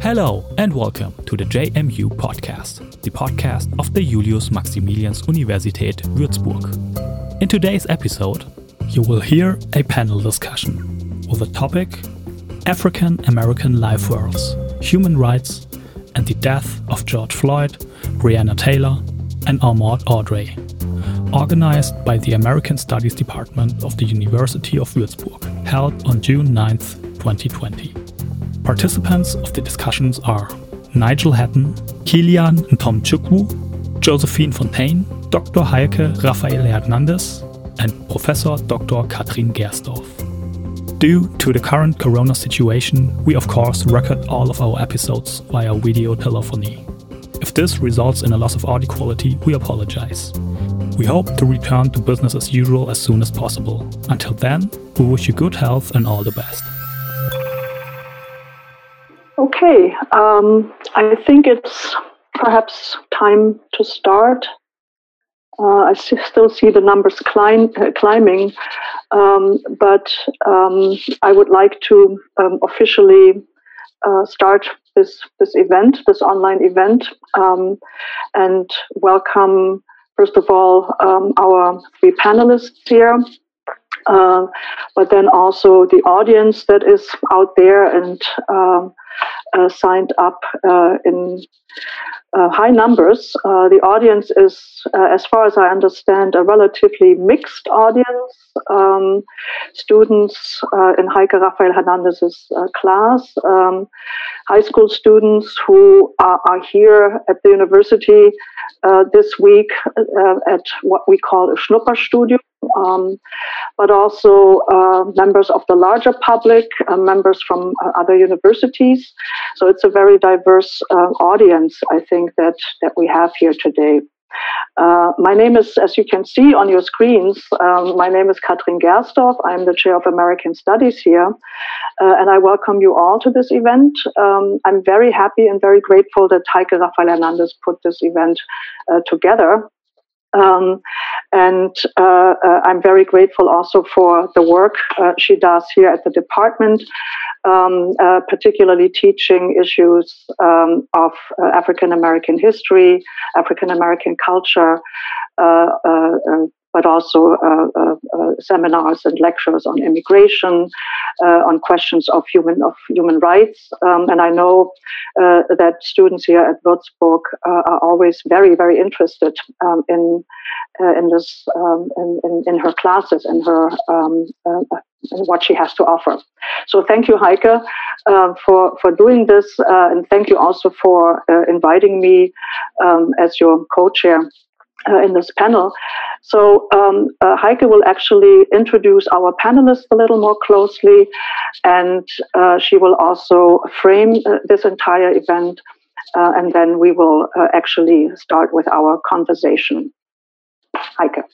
Hello and welcome to the JMU podcast, the podcast of the Julius Maximilians Universität Würzburg. In today's episode, you will hear a panel discussion with the topic African American Life Worlds, Human Rights, and the Death of George Floyd, Breonna Taylor, and Ahmaud Arbery, organized by the American Studies Department of the University of Würzburg, held on June 9, 2020. Participants of the discussions are Nigel Hatton, Kilian and Tom Ntomchukwu, Josephine Fontaine, Dr. Heike Raphael Hernandez, and Professor Dr. Catrin Gersdorf. Due to the current corona situation, we of course record all of our episodes via video telephony. If this results in a loss of audio quality, we apologize. We hope to return to business as usual as soon as possible. Until then, we wish you good health and all the best. Okay, um, I think it's perhaps time to start. Uh, I still see the numbers climb, uh, climbing, um, but um, I would like to um, officially uh, start this this event, this online event, um, and welcome first of all um, our three panelists here. Uh, but then also the audience that is out there and um, signed up uh, in uh, high numbers. Uh, the audience is, uh, as far as I understand, a relatively mixed audience. Um, students uh, in Heike Raphael Hernandez's class, um, high school students who are, are, here at the university this week at what we call a Schnupperstudium um, but also uh, members of the larger public, uh, members from uh, other universities. So it's a very diverse uh, audience, I think, that, that we have here today. Uh, my name is, as you can see on your screens, um, my name is Catrin Gersdorf. I'm the chair of American Studies here, uh, and I welcome you all to this event. Um, I'm very happy and very grateful that Heike Raphael Hernandez put this event uh, together. Um, and uh, uh, I'm very grateful also for the work uh, she does here at the department, um, uh, particularly teaching issues um, of uh, African American history, African American culture, uh, but also uh, uh, uh, seminars and lectures on immigration, on questions of human of human rights. Um, and I know that students here at Würzburg are always very very interested um, in in this um, in, in, in her classes and her um, what she has to offer. So thank you, Heike, uh, for for doing this, uh, and thank you also for uh, inviting me um, as your co-chair uh, in this panel. So um, uh, Heike will actually introduce our panelists a little more closely, and uh, she will also frame uh, this entire event, uh, and then we will uh, actually start with our conversation. Heike.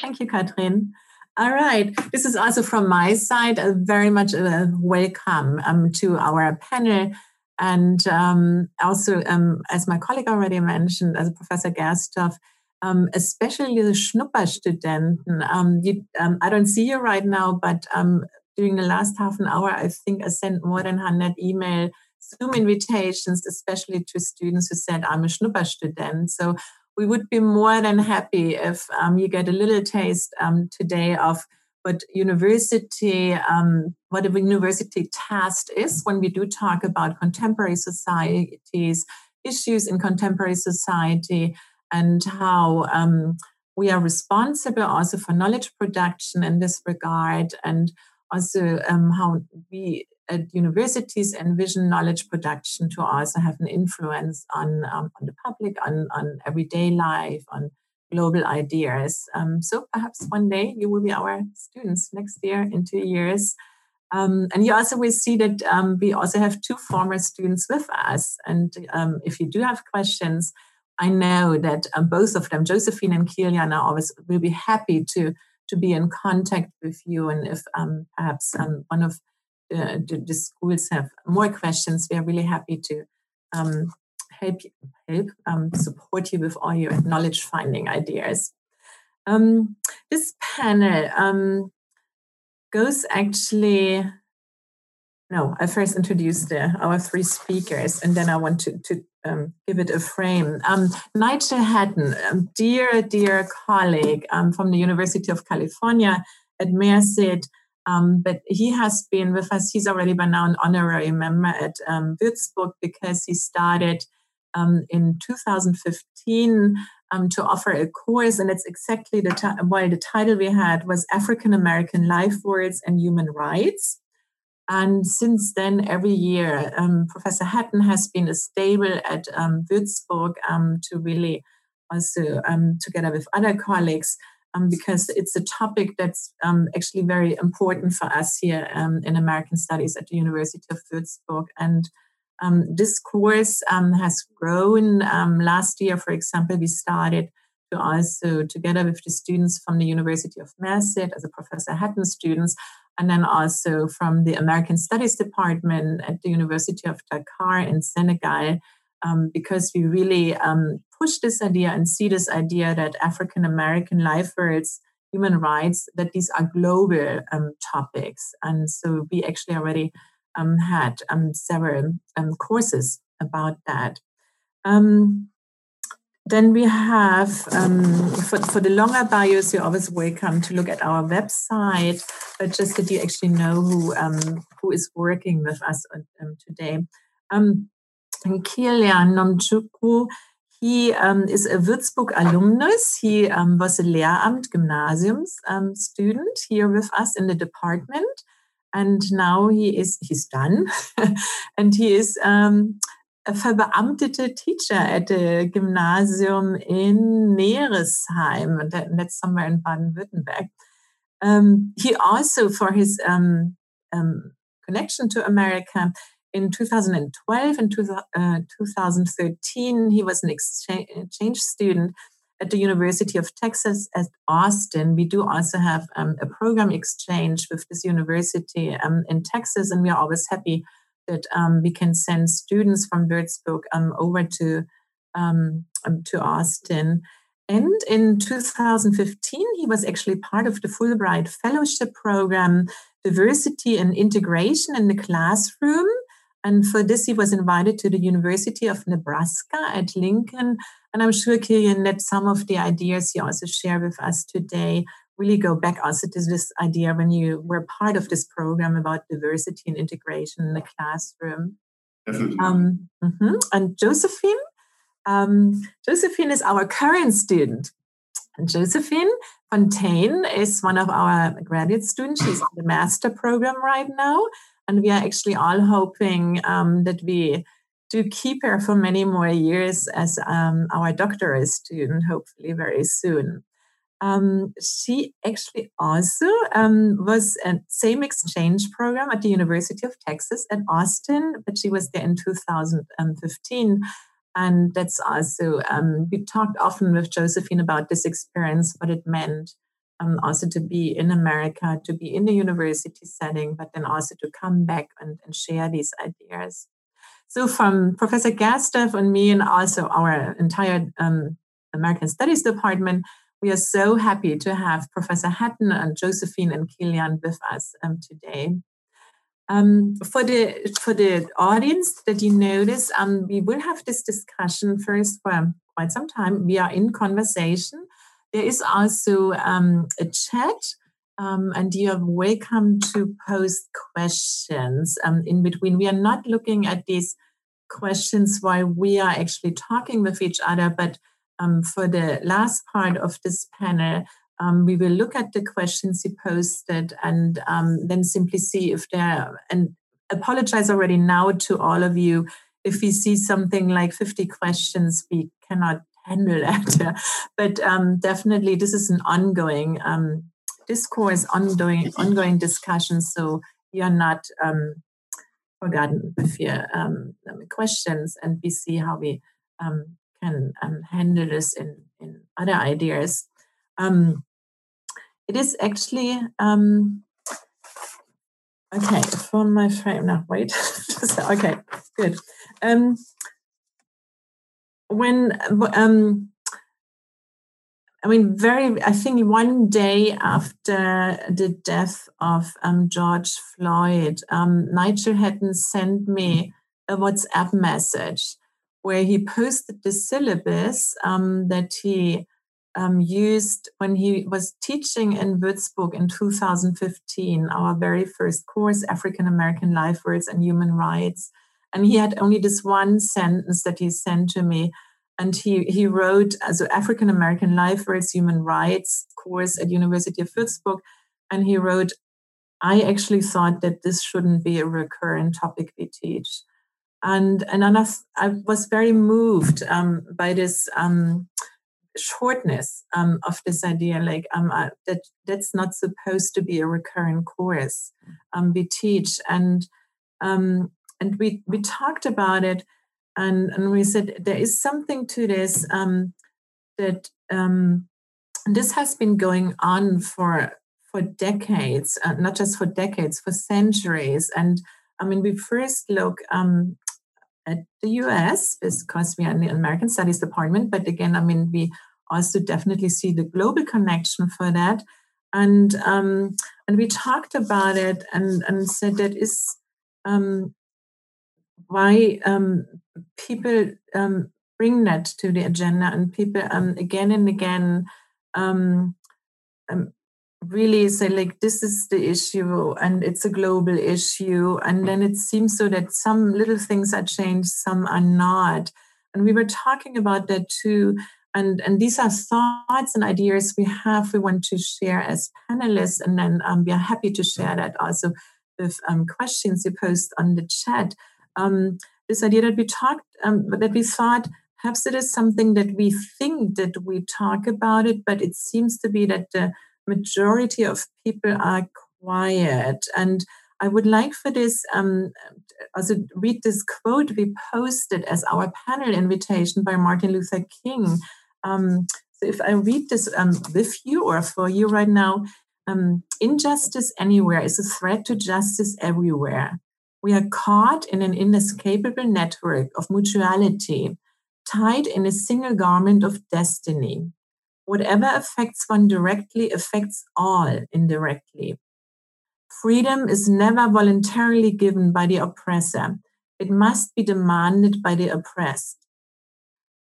Thank you, Catrin. All right. This is also from my side a very much a welcome um, to our panel. And um, also, um, as my colleague already mentioned, as Professor Gersdorf, um, especially the Schnupperstudenten. Um, you, um, I don't see you right now, but um, during the last half an hour, I think I sent more than 100 email Zoom invitations, especially to students who said, I'm a Schnupperstudent. So we would be more than happy if um, you get a little taste um, today of what university, what a university task is when we do talk about contemporary societies, issues in contemporary society, and how um, we are responsible also for knowledge production in this regard, and also um, how we at universities envision knowledge production to also have an influence on, um, on the public, on, on everyday life, on global ideas. Um, so perhaps one day you will be our students next year in two years. Um, and you also will see that um, we also have two former students with us. And um, if you do have questions, I know that um, both of them, Josephine and Kilian, are always will be happy to to be in contact with you. And if um, perhaps um, one of the, the, the, schools have more questions, we are really happy to um, help help um, support you with all your knowledge finding ideas. Um, this panel goes actually. No, I first introduced the, our three speakers, and then I want to, to um, give it a frame. Um, Nigel Hatton, um, dear, dear colleague um, from the University of California at Merced, um, but he has been with us. He's already by now an honorary member at um, Würzburg because he started in 2015 um, to offer a course, and it's exactly the t- well, the title we had was African American Life Worlds and Human Rights. And since then, every year, um, Professor Hatton has been a stable at um, Würzburg um, to really also, um, together with other colleagues, um, because it's a topic that's um, actually very important for us here in American Studies at the University of Würzburg. And this course has grown. Last year, for example, we started also, together with the students from the University of Merced, as a Professor Hatton students, and then also from the American Studies Department at the University of Dakar in Senegal, um, because we really um, push this idea and see this idea that African American life worlds, human rights, that these are global um, topics. And so we actually already um, had um, several um, courses about that. Um, then we have um, for, for the longer bios, you're always welcome to look at our website, but just that you actually know who um, who is working with us today. Um, Kilian Ntomchukwu, he um, is a Würzburg alumnus. He um, was a Lehramt Gymnasiums um, student here with us in the department and now he is he's done and he is um, verbeamtete teacher at the gymnasium in Neresheim and that, that's somewhere in Baden-Württemberg. Um, he also for his um, um connection to America in 2012 and uh, 2013 he was an exchange student at the University of Texas at Austin, we do also have um, a program exchange with this university um, in Texas, and we are always happy that um, we can send students from Würzburg um, over to um, to Austin. And in 2015, he was actually part of the Fulbright Fellowship Program, Diversity and Integration in the Classroom. And for this, he was invited to the University of Nebraska at Lincoln and I'm sure, Kilian, that some of the ideas you also share with us today really go back also to this idea when you were part of this program about diversity and integration in the classroom. Definitely. Um, mm-hmm. And Josephine, um, Josephine is our current student. And Josephine Fontaine is one of our graduate students. She's in the master program right now. And we are actually all hoping um, that we do keep her for many more years as um, our doctoral student, hopefully very soon. Um, she actually also um, was a same exchange program at the University of Texas at Austin, but she was there in 2015. And that's also, um, we talked often with Josephine about this experience, what it meant um, also to be in America, to be in the university setting, but then also to come back and, and share these ideas. So from Professor Gersdorf and me and also our entire um, American Studies department, we are so happy to have Professor Hatton and Josephine and Kilian with us um, today. Um, for the for the audience that you notice, um, we will have this discussion first for quite some time. We are in conversation. There is also um, a chat um, and you are welcome to post questions um, in between. We are not looking at these questions while we are actually talking with each other, but um, for the last part of this panel, um, we will look at the questions you posted and um, then simply see if there and apologize already now to all of you if we see something like 50 questions we cannot handle that but um, definitely this is an ongoing um, discourse, ongoing ongoing discussions. So you're not um, forgotten with your questions, and we see how we um, can um, handle this in in other ideas. Um, it is actually okay from my frame now. Wait, okay, good. when I mean, very, I think one day after the death of um, George Floyd, um, Nigel Hatton sent me a WhatsApp message where he posted the syllabus um, that he um, used when he was teaching in Würzburg in 2015, our very first course, African American Life Worlds and Human Rights. And he had only this one sentence that he sent to me and he he wrote as an African American life worlds human rights course at University of Würzburg, and he wrote, I actually thought that this shouldn't be a recurrent topic we teach, and and I, I was very moved um, by this. Um, shortness um, of this idea like um, uh, that that's not supposed to be a recurrent course um, we teach and um, and we we talked about it and and we said there is something to this that this has been going on for for decades, uh, not just for decades, for centuries. And I mean, we first look um, at the U.S. because we are in the American Studies Department, but again, I mean, we also definitely see the global connection for that. And um, and we talked about it and and said that is um, why um, people um, bring that to the agenda and people um, again and again um, really say like this is the issue and it's a global issue and then it seems so that some little things are changed some are not. And we were talking about that too and and these are thoughts and ideas we have we want to share as panelists and then um, we are happy to share that also with um, questions you post on the chat. Um, this idea that we talked, um, that we thought perhaps it is something that we think that we talk about it, but it seems to be that the majority of people are quiet. And I would like for this, um, also read this quote we posted as our panel invitation by Martin Luther King. Um, so if I read this um, with you or for you right now, um, injustice anywhere is a threat to justice everywhere. We are caught in an inescapable network of mutuality, tied in a single garment of destiny. Whatever affects one directly affects all indirectly. Freedom is never voluntarily given by the oppressor, it must be demanded by the oppressed.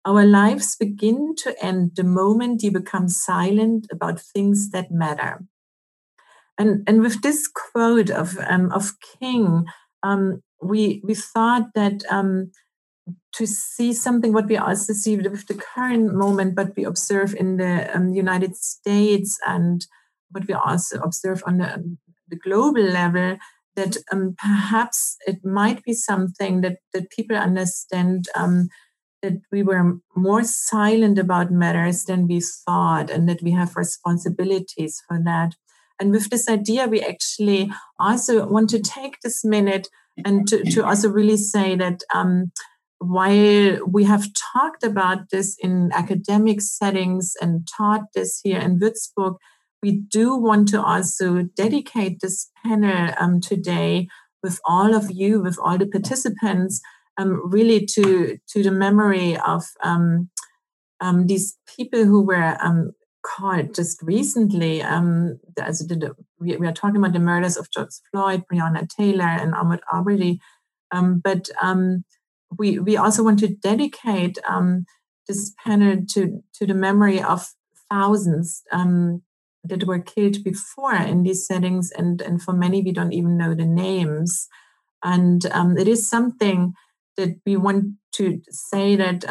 Our lives begin to end the moment you become silent about things that matter. And, and with this quote of, um, of King, um, we we thought that um, to see something what we also see with the current moment, but we observe in the um, United States and what we also observe on the, the global level, that um, perhaps it might be something that that people understand um, that we were more silent about matters than we thought, and that we have responsibilities for that. And with this idea, we actually also want to take this minute and to, to also really say that um, while we have talked about this in academic settings and taught this here in Würzburg, we do want to also dedicate this panel um, today with all of you, with all the participants, um, really to to the memory of um, um these people who were um, called just recently. Um, as we, we, are talking about the murders of George Floyd, Breonna Taylor, and Ahmaud Arbery. Um, but we we also want to dedicate um, this panel to to the memory of thousands um, that were killed before in these settings, and and for many we don't even know the names. And um, it is something that we want to say that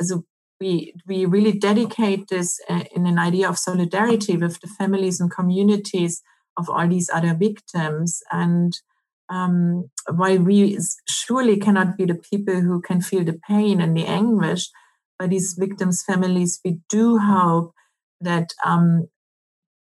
as a we we really dedicate this uh, in an idea of solidarity with the families and communities of all these other victims and um, while we surely cannot be the people who can feel the pain and the anguish by these victims' families, we do hope that um,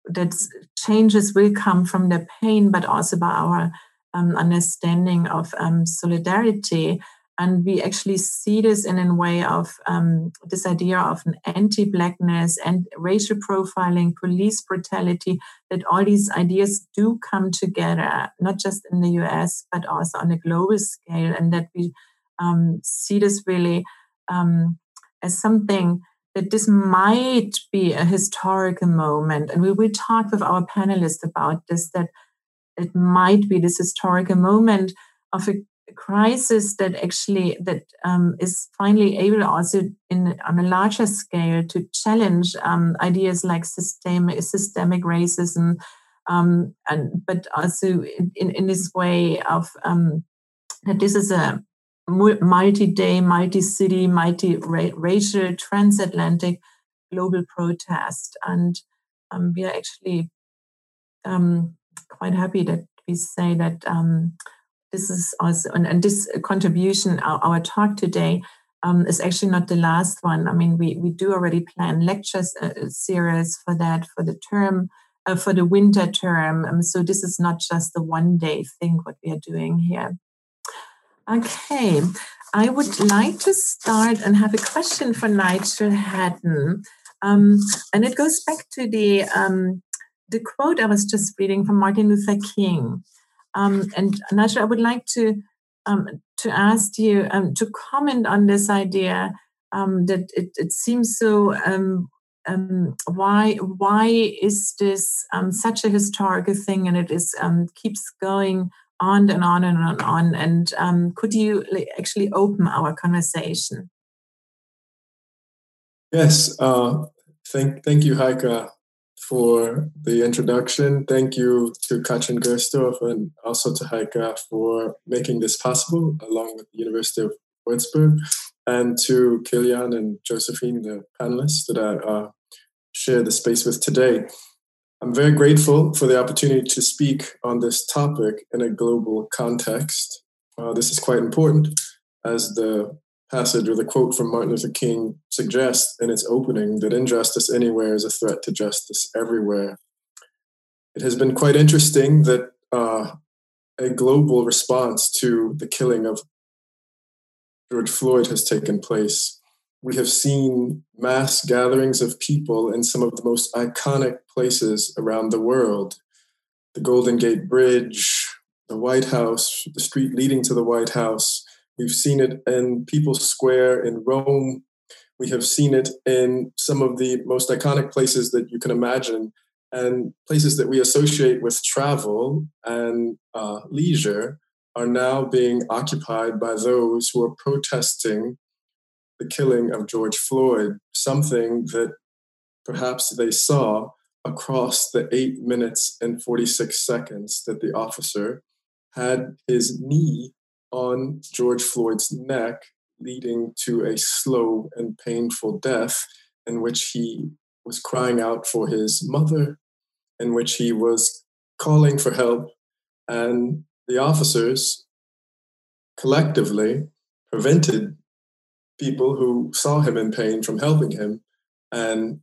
that changes will come from their pain, but also by our um, understanding of um, solidarity and we actually see this in a way of um, this idea of an anti-blackness and racial profiling, police brutality, that all these ideas do come together, not just in the US, but also on a global scale, and that we um, see this really um, as something that this might be a historical moment. And we will talk with our panelists about this, that it might be this historical moment of a crisis that actually that um, is finally able also in on a larger scale to challenge um, ideas like systemic systemic racism um, and but also in, in this way of um, that this is a multi-day, multi-city, multi-racial, transatlantic global protest, and um, we are actually um, quite happy that we say that this is also and, and this contribution, our, our talk today. Um, is actually not the last one. I mean, we, we do already plan lectures uh, series for that for the term, uh, for the winter term. Um, so this is not just the one day thing what we are doing here. Okay, I would like to start and have a question for Nigel Hatton. Um, and it goes back to the, um, the quote I was just reading from Martin Luther King. Um, and Nigel, I would like to, um, to ask you um, to comment on this idea um, that it, it, seems so why why is this um, such a historical thing and it is um, keeps going on and on and on and on. And um, could you actually open our conversation? Yes. Uh, thank, thank you, Heike, for the introduction. Thank you to Catrin Gersdorf and also to Heike for making this possible, along with the University of Würzburg, and to Kilian and Josephine, the panelists that I uh, share the space with today. I'm very grateful for the opportunity to speak on this topic in a global context. Uh, this is quite important, as the passage or the quote from Martin Luther King suggests in its opening that injustice anywhere is a threat to justice everywhere. It has been quite interesting that uh, a global response to the killing of George Floyd has taken place we have seen mass gatherings of people in some of the most iconic places around the world the Golden Gate Bridge, the White House, the street leading to the White House. We've seen it in People's Square in Rome. We have seen it in some of the most iconic places that you can imagine and places that we associate with travel and uh, leisure are now being occupied by those who are protesting the killing of George Floyd, something that perhaps they saw across the eight minutes and 46 seconds that the officer had his knee on George Floyd's neck, leading to a slow and painful death in which he was crying out for his mother, in which he was calling for help, and the officers collectively prevented people who saw him in pain from helping him and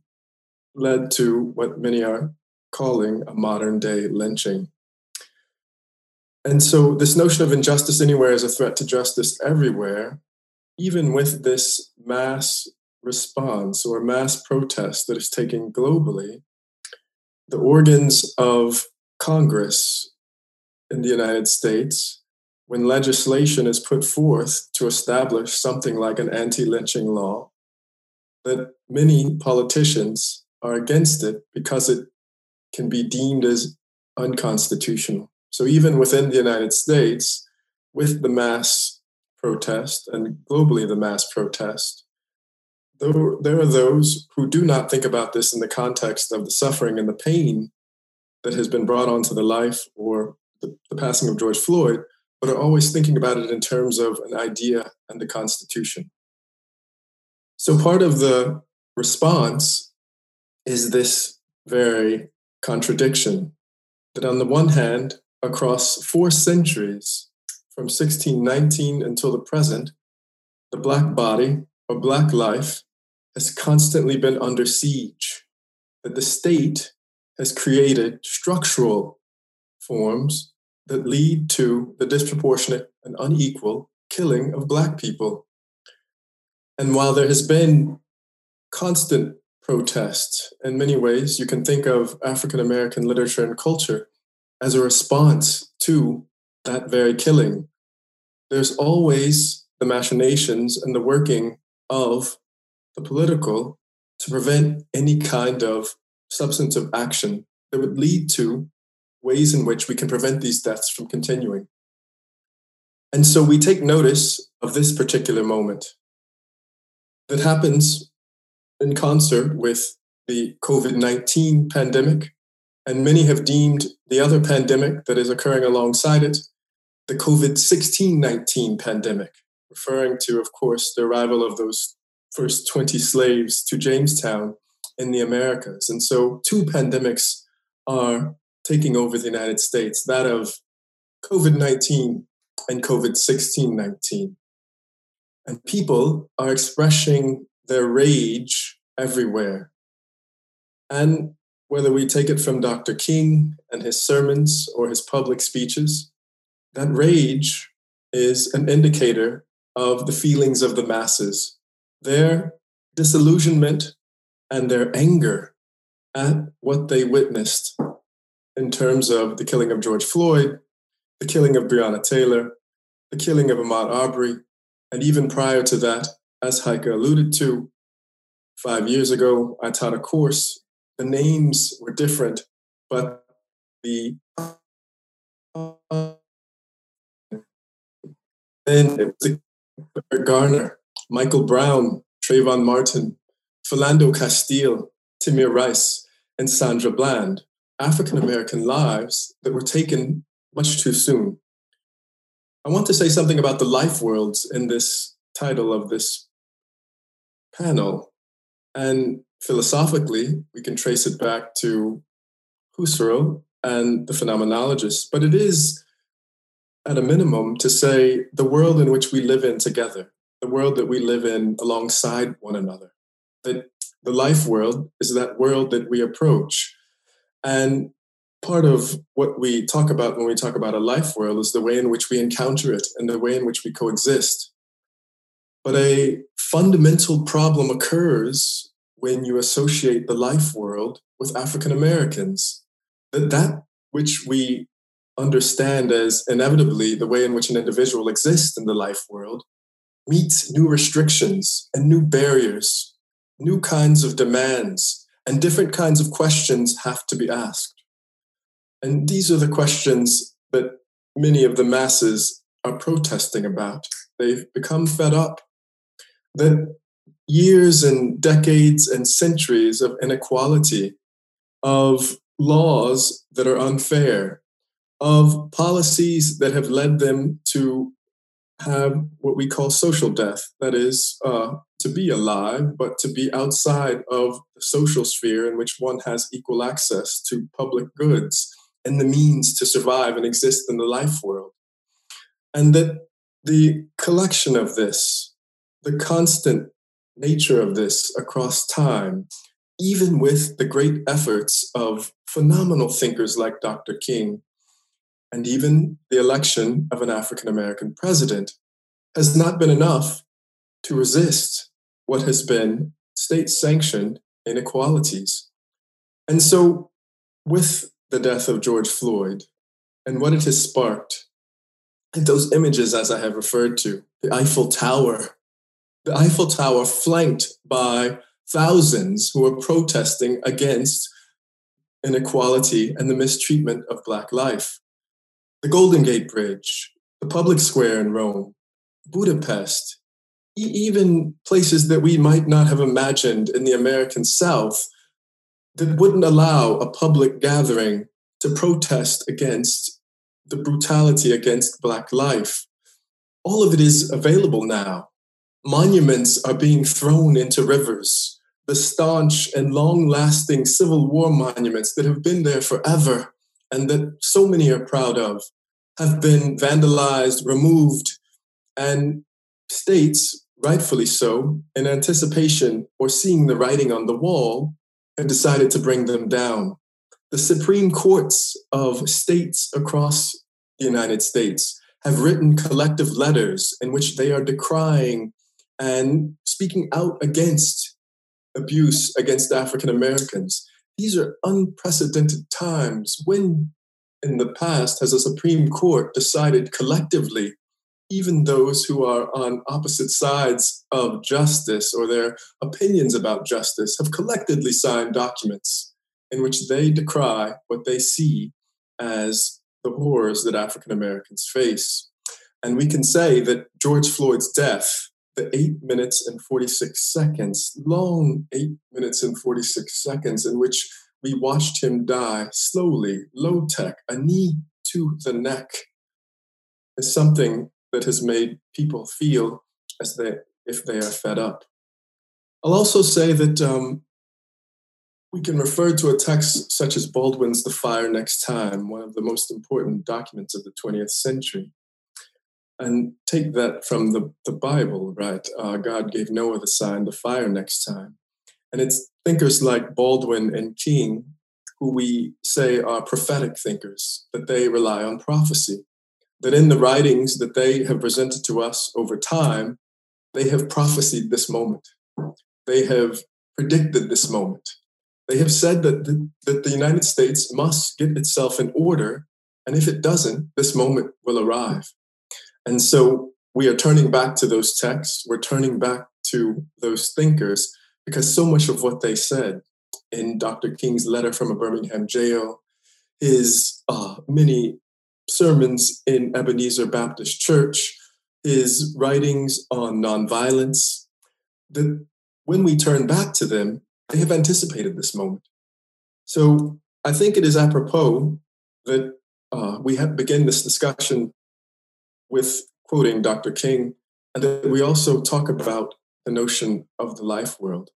led to what many are calling a modern day lynching. And so, this notion of injustice anywhere is a threat to justice everywhere, even with this mass response or mass protest that is taking globally, the organs of Congress in the United States when legislation is put forth to establish something like an anti lynching law, that many politicians are against it because it can be deemed as unconstitutional. So, even within the United States, with the mass protest and globally the mass protest, there are those who do not think about this in the context of the suffering and the pain that has been brought onto the life or the, the passing of George Floyd, but are always thinking about it in terms of an idea and the Constitution. So part of the response is this very contradiction that, on the one hand, across four centuries, from 1619 until the present, the Black body or Black life has constantly been under siege, that the state has created structural forms that lead to the disproportionate and unequal killing of Black people. And while there has been constant protest, in many ways, you can think of African American literature and culture as a response to that very killing. There's always the machinations and the working of the political to prevent any kind of substantive action that would lead to ways in which we can prevent these deaths from continuing. And so we take notice of this particular moment that happens in concert with the COVID 19 pandemic. And many have deemed the other pandemic that is occurring alongside it the COVID 16 19 pandemic, referring to, of course, the arrival of those first 20 slaves to Jamestown in the Americas. And so two pandemics are taking over the United States that of COVID 19 and COVID 16 19. And people are expressing their rage everywhere. And whether we take it from Dr. King and his sermons or his public speeches, that rage is an indicator of the feelings of the masses, their disillusionment and their anger at what they witnessed in terms of the killing of George Floyd, the killing of Breonna Taylor, the killing of Ahmaud Arbery, and even prior to that, as Heike alluded to, five years ago, I taught a course. The names were different, but the then Garner, Michael Brown, Trayvon Martin, Philando Castile, Tamir Rice, and Sandra Bland, African American lives that were taken much too soon. I want to say something about the life worlds in this title of this panel. And philosophically, we can trace it back to Husserl and the phenomenologists, but it is at a minimum to say the world in which we live in together, the world that we live in alongside one another that the life world is that world that we approach. And part of what we talk about when we talk about a life world is the way in which we encounter it and the way in which we coexist. But a fundamental problem occurs when you associate the life world with African Americans. That that which we understand as inevitably the way in which an individual exists in the life world meets new restrictions and new barriers new kinds of demands and different kinds of questions have to be asked. And these are the questions that many of the masses are protesting about. They've become fed up that years and decades and centuries of inequality, of laws that are unfair, of policies that have led them to have what we call social death that is, uh, to be alive, but to be outside of the social sphere in which one has equal access to public goods and the means to survive and exist in the life world. And that the collection of this, the constant nature of this across time, even with the great efforts of phenomenal thinkers like Dr. King, and even the election of an African American president, has not been enough to resist what has been state sanctioned inequalities. And so, with the death of George Floyd and what it has sparked, and those images, as I have referred to, the Eiffel Tower, the Eiffel Tower flanked by thousands who are protesting against inequality and the mistreatment of Black life. The Golden Gate Bridge, the public square in Rome, Budapest, even places that we might not have imagined in the American South that wouldn't allow a public gathering to protest against the brutality against Black life. All of it is available now. Monuments are being thrown into rivers. The staunch and long lasting Civil War monuments that have been there forever and that so many are proud of have been vandalized, removed, and states rightfully so, in anticipation or seeing the writing on the wall, have decided to bring them down. The Supreme Courts of states across the United States have written collective letters in which they are decrying and speaking out against abuse against African Americans. These are unprecedented times. When in the past has a Supreme Court decided collectively even those who are on opposite sides of justice or their opinions about justice have collectively signed documents in which they decry what they see as the horrors that African Americans face. And we can say that George Floyd's death, the eight minutes and 46 seconds, long eight minutes and 46 seconds, in which we watched him die slowly, low tech, a knee to the neck, is something that has made people feel as they if they are fed up. I'll also say that um, we can refer to a text such as Baldwin's The Fire Next Time, one of the most important documents of the 20th century, and take that from the, the Bible, right? Uh, God gave Noah the sign, the fire next time. And it's thinkers like Baldwin and King who we say are prophetic thinkers, that they rely on prophecy that in the writings that they have presented to us over time, they have prophesied this moment. They have predicted this moment. They have said that the, that the United States must get itself in order, and if it doesn't, this moment will arrive. And so we are turning back to those texts, we're turning back to those thinkers, because so much of what they said in Dr. King's letter from a Birmingham jail, his uh, many sermons in Ebenezer Baptist Church, his writings on nonviolence, that when we turn back to them, they have anticipated this moment. So I think it is apropos that uh, we have begin this discussion with quoting Dr. King, and that we also talk about the notion of the life world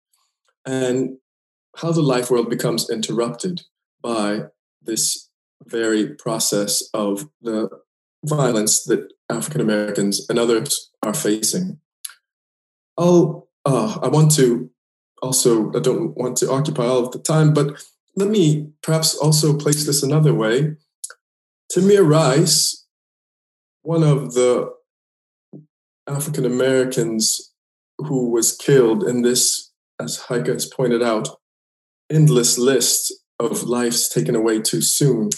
and how the life world becomes interrupted by this very process of the violence that African Americans and others are facing. I'll, uh, I want to also, I don't want to occupy all of the time, but let me perhaps also place this another way. Tamir Rice, one of the African Americans who was killed in this, as Heike has pointed out, endless list of lives taken away too soon.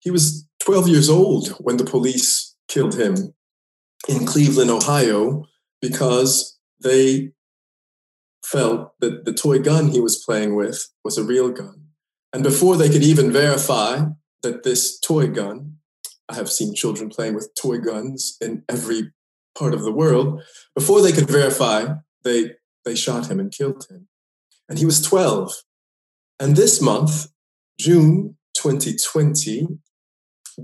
He was 12 years old when the police killed him in Cleveland, Ohio, because they felt that the toy gun he was playing with was a real gun. And before they could even verify that this toy gun, I have seen children playing with toy guns in every part of the world, before they could verify, they, they shot him and killed him. And he was 12. And this month, June 2020,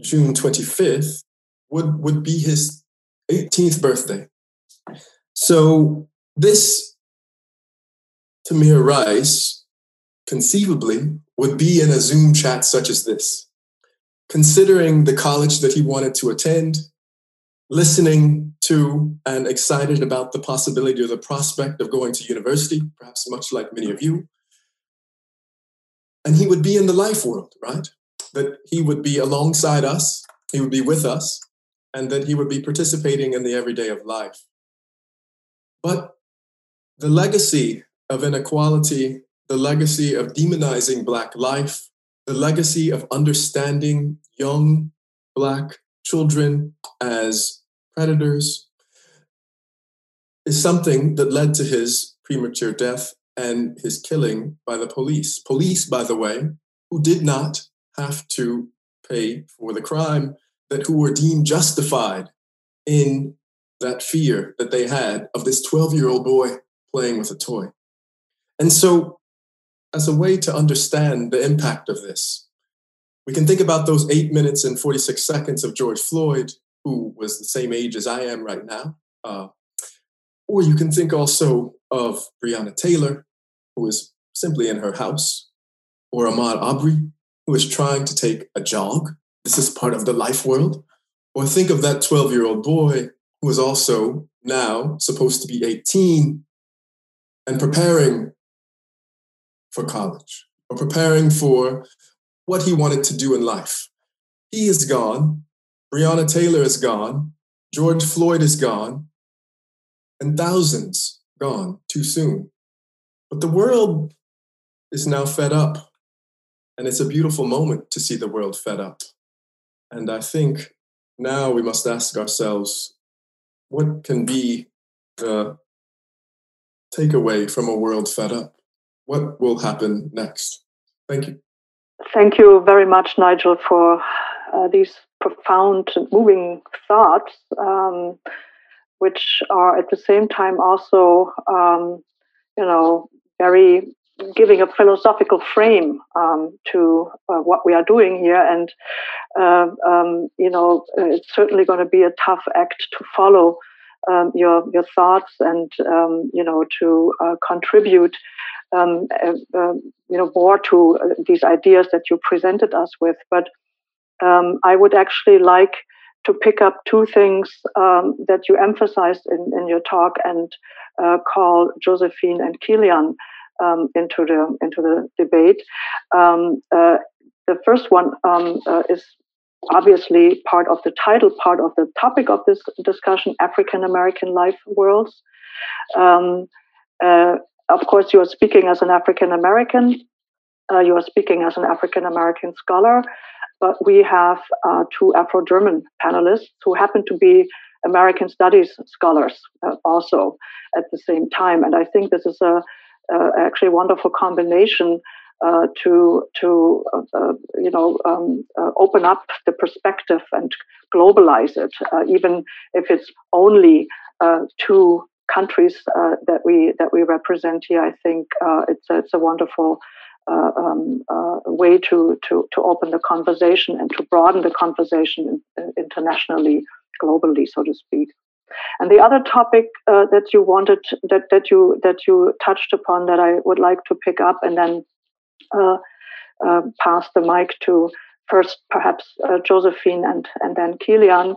June 25th would, would be his 18th birthday. So this Tamir Rice conceivably would be in a Zoom chat such as this, considering the college that he wanted to attend, listening to and excited about the possibility or the prospect of going to university, perhaps much like many of you. And he would be in the life world, right? that he would be alongside us, he would be with us, and that he would be participating in the everyday of life. But the legacy of inequality, the legacy of demonizing Black life, the legacy of understanding young Black children as predators is something that led to his premature death and his killing by the police. Police, by the way, who did not have to pay for the crime that who were deemed justified in that fear that they had of this 12 year old boy playing with a toy. And so, as a way to understand the impact of this, we can think about those eight minutes and 46 seconds of George Floyd, who was the same age as I am right now. Uh, or you can think also of Breonna Taylor, who was simply in her house, or Ahmaud Arbery, who is trying to take a jog. This is part of the life world. Or think of that 12 year old boy who is also now supposed to be 18 and preparing for college or preparing for what he wanted to do in life. He is gone. Breonna Taylor is gone. George Floyd is gone. And thousands gone too soon. But the world is now fed up and it's a beautiful moment to see the world fed up. And I think now we must ask ourselves what can be the takeaway from a world fed up? What will happen next? Thank you. Thank you very much, Nigel, for uh, these profound and moving thoughts, um, which are at the same time also, um, you know, very giving a philosophical frame um, to uh, what we are doing here. And, uh, um, you know, it's certainly going to be a tough act to follow um, your, your thoughts and, um, you know, to uh, contribute, um, uh, um, you know, more to uh, these ideas that you presented us with. But I would actually like to pick up two things that you emphasized in, in your talk and uh, call Josephine and Kilian um, into the into the debate. Um, uh, the first one um, uh, is obviously part of the title, part of the topic of this discussion: African American life worlds. Um, of course, you are speaking as an African American. Uh, you are speaking as an African American scholar, but we have uh, two Afro German panelists who happen to be American Studies scholars uh, also at the same time. And I think this is a actually wonderful combination uh, to to uh, uh you know um, open up the perspective and globalize it, even if it's only two countries that we that we represent here. I think it's a, it's a wonderful. Um, way to, to to open the conversation and to broaden the conversation internationally, globally, so to speak. And the other topic uh, that you wanted that that you that you touched upon that I would like to pick up and then uh, uh, pass the mic to first perhaps uh, Josephine and and then Kilian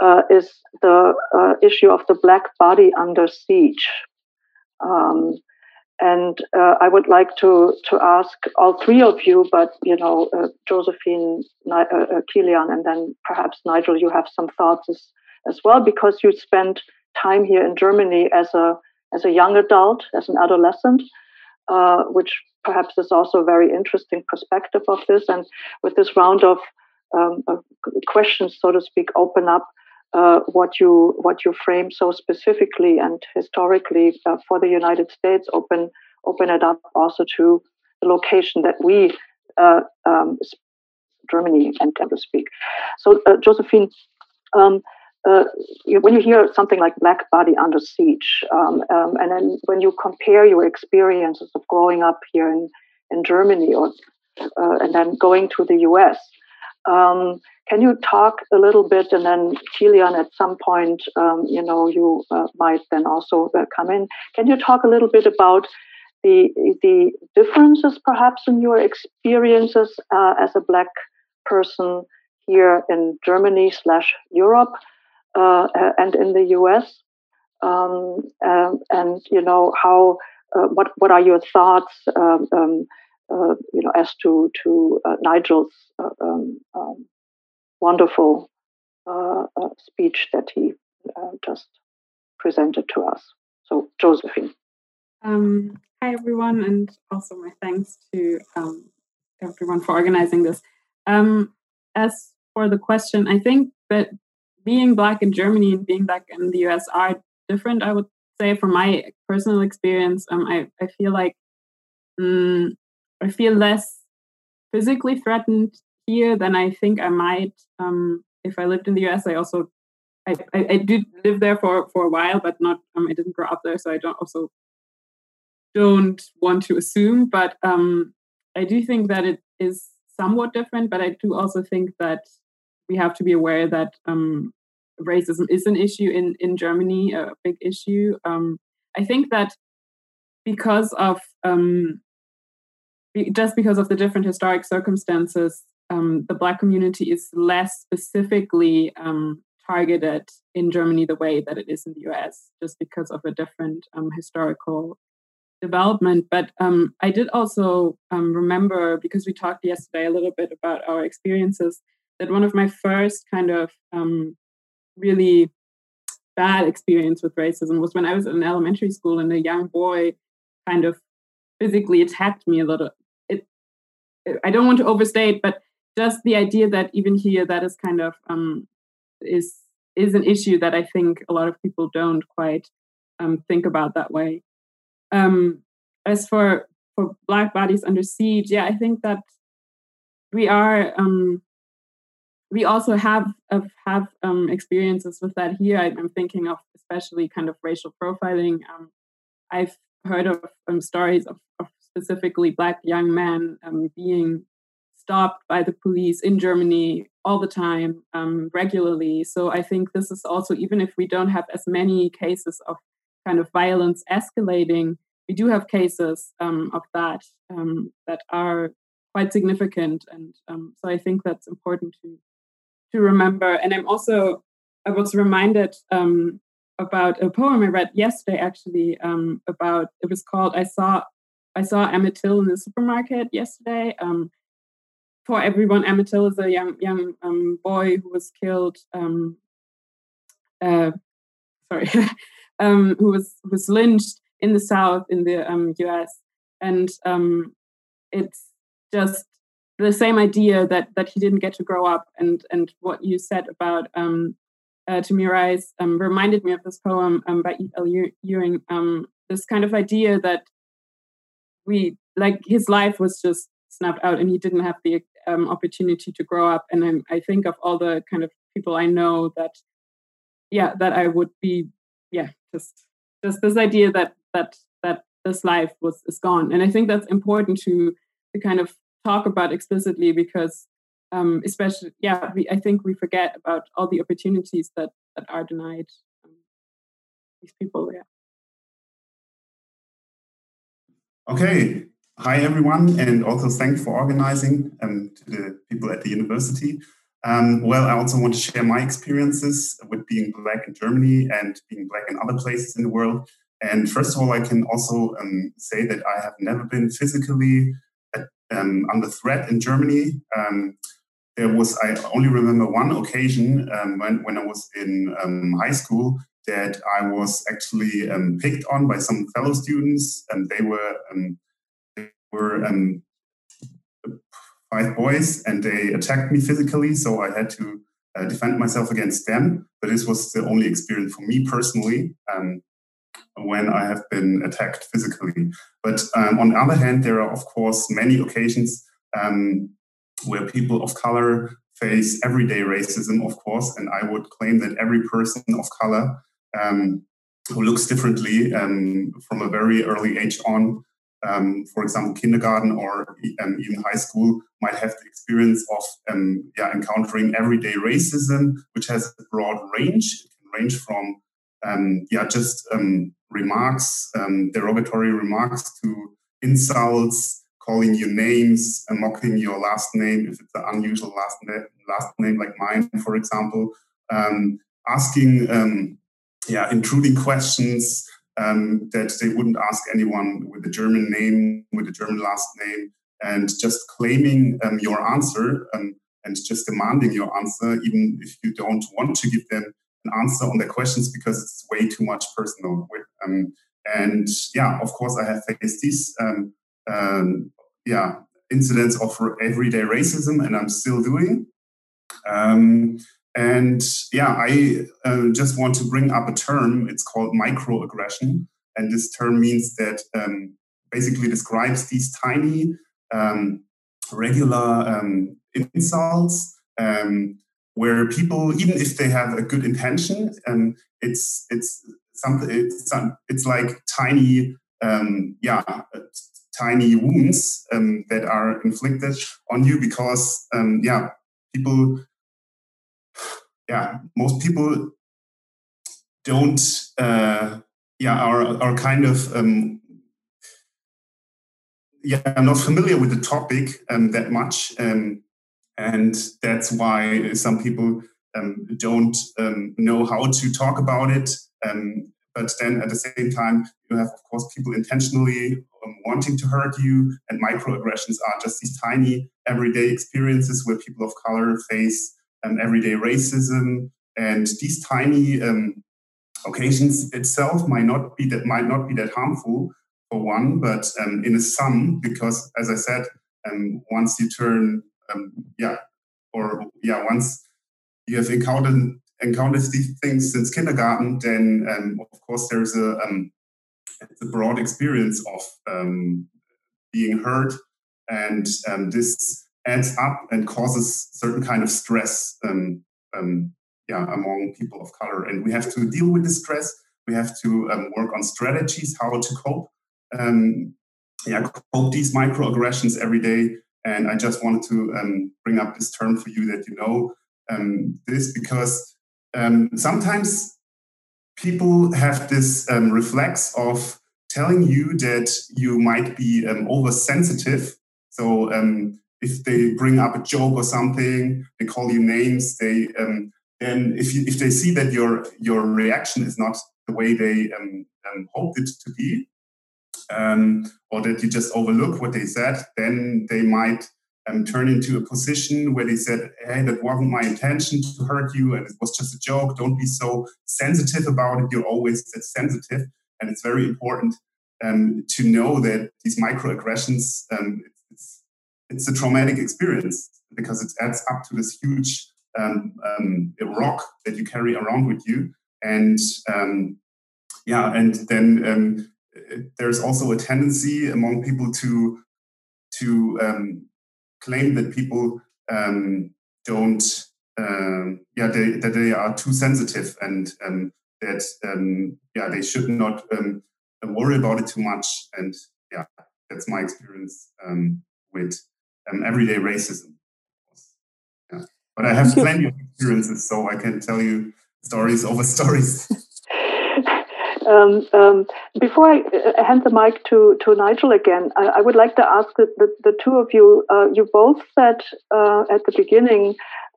uh, is the uh, issue of the black body under siege. Um, and I would like to to ask all three of you, but you know, Josephine, Kilian, and then perhaps Nigel, you have some thoughts as as well because you spent time here in Germany as a as a young adult, as an adolescent, uh, which perhaps is also a very interesting perspective of this. And with this round of um, questions, so to speak, open up uh, what you what you frame so specifically and historically uh, for the United States. Open open it up also to the location that we uh, um, Germany and to speak. So, uh, Josephine. Um, uh, when you hear something like Black Body Under Siege, um, um, and then when you compare your experiences of growing up here in, in Germany or uh, and then going to the US, um, can you talk a little bit, and then Kilian, at some point, um, you know, you uh, might then also uh, come in. Can you talk a little bit about the the differences, perhaps, in your experiences uh, as a Black person here in Germany slash Europe? Uh, and in the US. Um, um, and you know how uh, what what are your thoughts um, um uh, you know as to to uh, Nigel's uh, um, wonderful uh, speech that he just presented to us. So Josephine. hi everyone, and also my thanks to everyone for organizing this. as for the question, I think that being black in Germany and being black in the US are different. I would say from my personal experience, um, I, I feel like um, I feel less physically threatened here than I think I might um, if I lived in the US. I also I, I, I, did live there for, for a while, but not um, I didn't grow up there, so I don't also don't want to assume. But um, I do think that it is somewhat different. But I do also think that we have to be aware that um, racism is an issue in in Germany, a big issue. Um, I think that because of um, just because of the different historic circumstances, um, the Black community is less specifically um, targeted in Germany the way that it is in the US, just because of a different um, historical development. But um, I did also um, remember, because we talked yesterday a little bit about our experiences, that one of my first kind of um, really bad experience with racism was when I was in elementary school and a young boy kind of physically attacked me a little. It, it I don't want to overstate, but just the idea that even here that is kind of um, is is an issue that I think a lot of people don't quite um, think about that way. Um, as for for black bodies under siege, yeah, I think that we are um, we also have have, um, experiences with that here. I, am thinking of especially kind of racial profiling. Um, I've heard of um, stories of, of, specifically black young men um, being stopped by the police in Germany all the time, um, regularly. So I think this is also, even if we don't have as many cases of kind of violence escalating, we do have cases um, of that that are quite significant. And so I think that's important to to remember. And I'm also I was reminded um, about a poem I read yesterday, actually, um, about it was called "I saw I saw Emmett Till in the supermarket yesterday." Um, for everyone, Emmett Till is a young young um, boy who was killed. Um, uh, sorry, um, who was was lynched in the South in the U.S. And um, and it's just the same idea that that he didn't get to grow up and and what you said about um, uh, Tamir um, reminded me of this poem um, by Eve L. Ewing. Um, this kind of idea that we like his life was just snapped out and he didn't have the um, opportunity to grow up. And I'm, I think of all the kind of people I know that, yeah, that I would be, yeah, just just this idea that that that this life was is gone. And I think that's important to to kind of talk about explicitly because um, especially yeah we, i think we forget about all the opportunities that that are denied um, these people yeah. Okay. Hi everyone and also thanks for organizing um, to the people at the university. Um, well i also want to share my experiences with being black in germany and being black in other places in the world. And first of all i can also um, say that i have never been physically um, under threat in germany um, there was I only remember one occasion um, when when I was in um, high school that I was actually um, picked on by some fellow students, and they were um, they were five boys, and they attacked me physically, so I had to uh, defend myself against them. But this was the only experience for me personally um, when I have been attacked physically. But on the other hand, there are of course many occasions. Um, where people of color face everyday racism, of course. And I would claim that every person of color um, who looks differently um, from a very early age on, um, for example, kindergarten or um, even high school, might have the experience of um, yeah, encountering everyday racism, which has a broad range. It can range from um, yeah, just remarks, derogatory remarks to insults, calling you names and mocking your last name if it's an unusual last name, last name like mine, for example, um, asking um, yeah intruding questions um, that they wouldn't ask anyone with a German name, with a German last name, and just claiming um, your answer um, and just demanding your answer, even if you don't want to give them an answer on their questions because it's way too much personal. Um, and yeah, of course, I have faced these um, um, yeah incidents of everyday racism, and I'm still doing. Um, and yeah, I uh, just want to bring up a term. It's called microaggression, and this term means that basically describes these tiny, regular insults um, where people, even if they have a good intention, um, it's it's something. It's, it's like tiny, yeah, tiny wounds um, that are inflicted on you because um, yeah people yeah most people don't uh, yeah are, are kind of um, yeah I'm not familiar with the topic um, that much um, and that's why some people um, don't um, know how to talk about it. Um, but then at the same time you have of course people intentionally um, wanting to hurt you, and microaggressions are just these tiny everyday experiences where people of color face um, everyday racism, and these tiny um, occasions itself might not be that might not be that harmful for one, but in a sum, because as I said, once you turn, um, yeah, or yeah, once you have encountered encountered these things since kindergarten, then um, of course there's a, um, a broad experience of um, being hurt, and um, this adds up and causes certain kind of stress. Um, yeah, among people of color, and we have to deal with the stress. We have to work on strategies how to cope. yeah, cope these microaggressions every day. And I just wanted to bring up this term for you that you know um, this because um, sometimes people have this um, reflex of telling you that you might be um, oversensitive. So um, if they bring up a joke or something, they call you names. They um, then if you, if they see that your your reaction is not the way they um, um, hoped it to be, um, or that you just overlook what they said, then they might um, turn into a position where they said, "Hey, that wasn't my intention to hurt you, and it was just a joke. Don't be so sensitive about it. You're always sensitive." And it's very important um, to know that these microaggressions, um, it's, it's a traumatic experience because it adds up to this huge um, um, rock that you carry around with you. And um, yeah, and then um, there's also a tendency among people to to um, claim that people um, don't, um, yeah, they, that they are too sensitive and um, that, um, yeah, they should not um, worry about it too much. And yeah, that's my experience um, with everyday racism. Yeah. But I have plenty of experiences, so I can tell you stories over stories. Um, um, before I uh, hand the mic to, to Nigel again, I, I would like to ask the, the, the two of you. Uh, you both said uh, at the beginning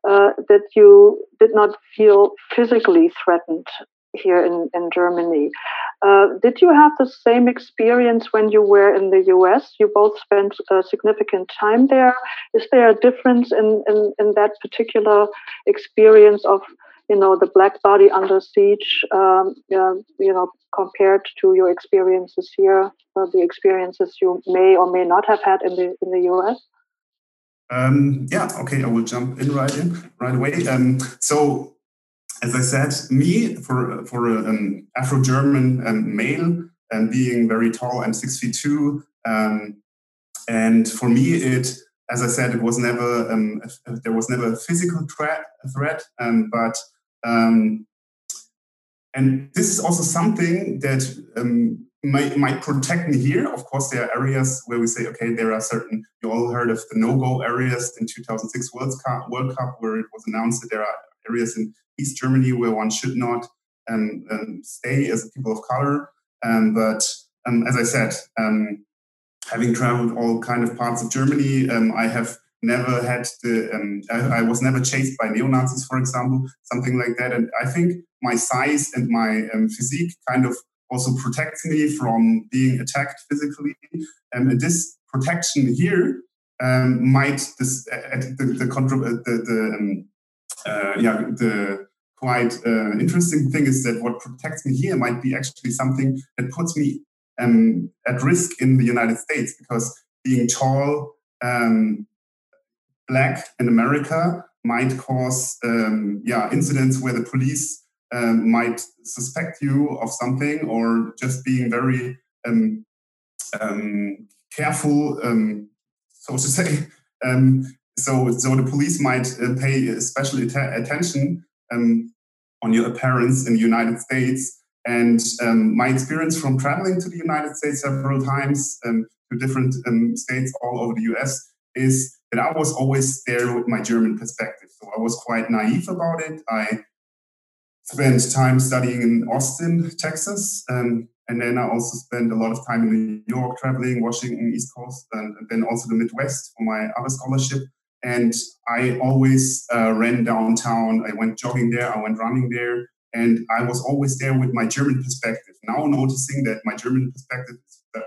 uh, that you did not feel physically threatened here in, in Germany. Uh, did you have the same experience when you were in the US? You both spent a significant time there. Is there a difference in, in, in that particular experience of you know the black body under siege um, uh, you know compared to your experiences here uh, the experiences you may or may not have had in the in the us um, yeah okay i will jump in right in right away. Um, so as i said me for for an afro-german um, male and being very tall i'm six feet two um, and for me it as I said, it was never um, there was never a physical threat, threat um, but um, and this is also something that um, might, might, protect me here. Of course, there are areas where we say, okay, there are certain, you all heard of the no-go areas in 2006 World Cup, World Cup where it was announced that there are areas in East Germany where one should not um, um, stay as a people of color. Um, but um, as I said, um, having traveled all kind of parts of Germany, I have never had the um, I, I, was never chased by neo-nazis for example something like that. And i think my size and my um, physique kind of also protects me from being attacked physically. Um, and this protection here um, might this uh, the the, the, the um, uh, yeah the quite uh, interesting thing is that what protects me here might be actually something that puts me um, at risk in the united states because being tall um, black in America might cause um, yeah incidents where the police um, might suspect you of something or just being very um, um careful, um, so to say. Um, so, so the police might uh, pay special att- attention on your appearance in the United States. And my experience from traveling to the United States several times to different states all over the US is that I was always there with my German perspective. So I was quite naive about it. I spent time studying in Austin, Texas, and then I also spent a lot of time in New York, traveling, Washington, East Coast, and, and then also the Midwest for my other scholarship. And I always uh, ran downtown. I went jogging there. I went running there. And I was always there with my German perspective. Now noticing that my German perspective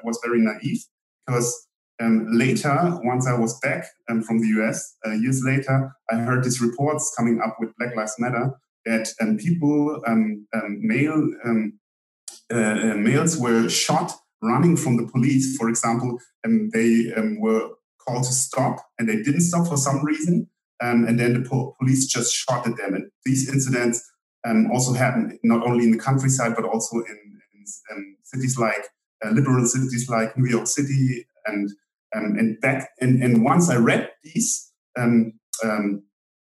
was very naive because um, later, once I was back um, from the US, uh, years later, I heard these reports coming up with Black Lives Matter that um, people, um, um, male um, uh, uh, males, were shot running from the police. For example, and they were called to stop and they didn't stop for some reason, and then the po- police just shot at them. And these incidents also happen not only in the countryside but also in, in, in cities like uh, liberal cities like New York City and um, and back and, and once I read these um, um,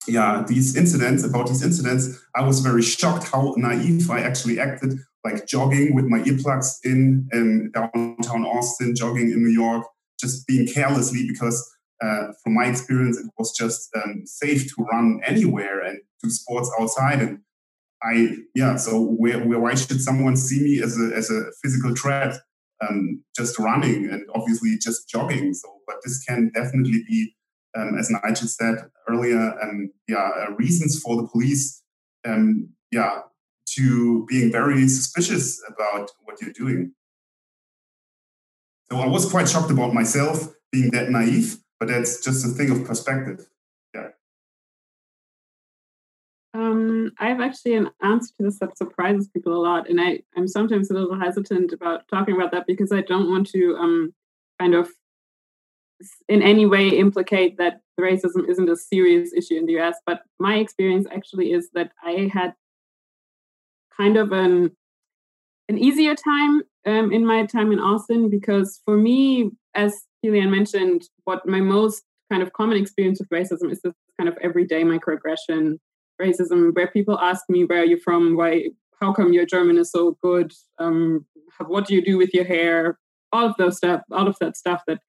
yeah these incidents about these incidents, I was very shocked how naive I actually acted, like jogging with my earplugs in in downtown Austin, jogging in New York, just being carelessly because. Uh, from my experience, it was just um, safe to run anywhere and do sports outside. And I, yeah, so where, where, why should someone see me as a, as a physical threat? Um, just running and obviously just jogging. So, but this can definitely be, um, as Nigel said earlier, um, yeah, uh, reasons for the police, um, yeah, to being very suspicious about what you're doing. So I was quite shocked about myself being that naive, but that's just a thing of perspective. Um, I have actually an answer to this that surprises people a lot, and I, I'm sometimes a little hesitant about talking about that because I don't want to um, kind of in any way implicate that racism isn't a serious issue in the US. But my experience actually is that I had kind of an an easier time um, in my time in Austin because for me, as Kilian mentioned, what my most kind of common experience with racism is this kind of everyday microaggression racism where people ask me where are you from? Why how come your german is so good? Um, what do you do with your hair? All of those stuff all of that stuff that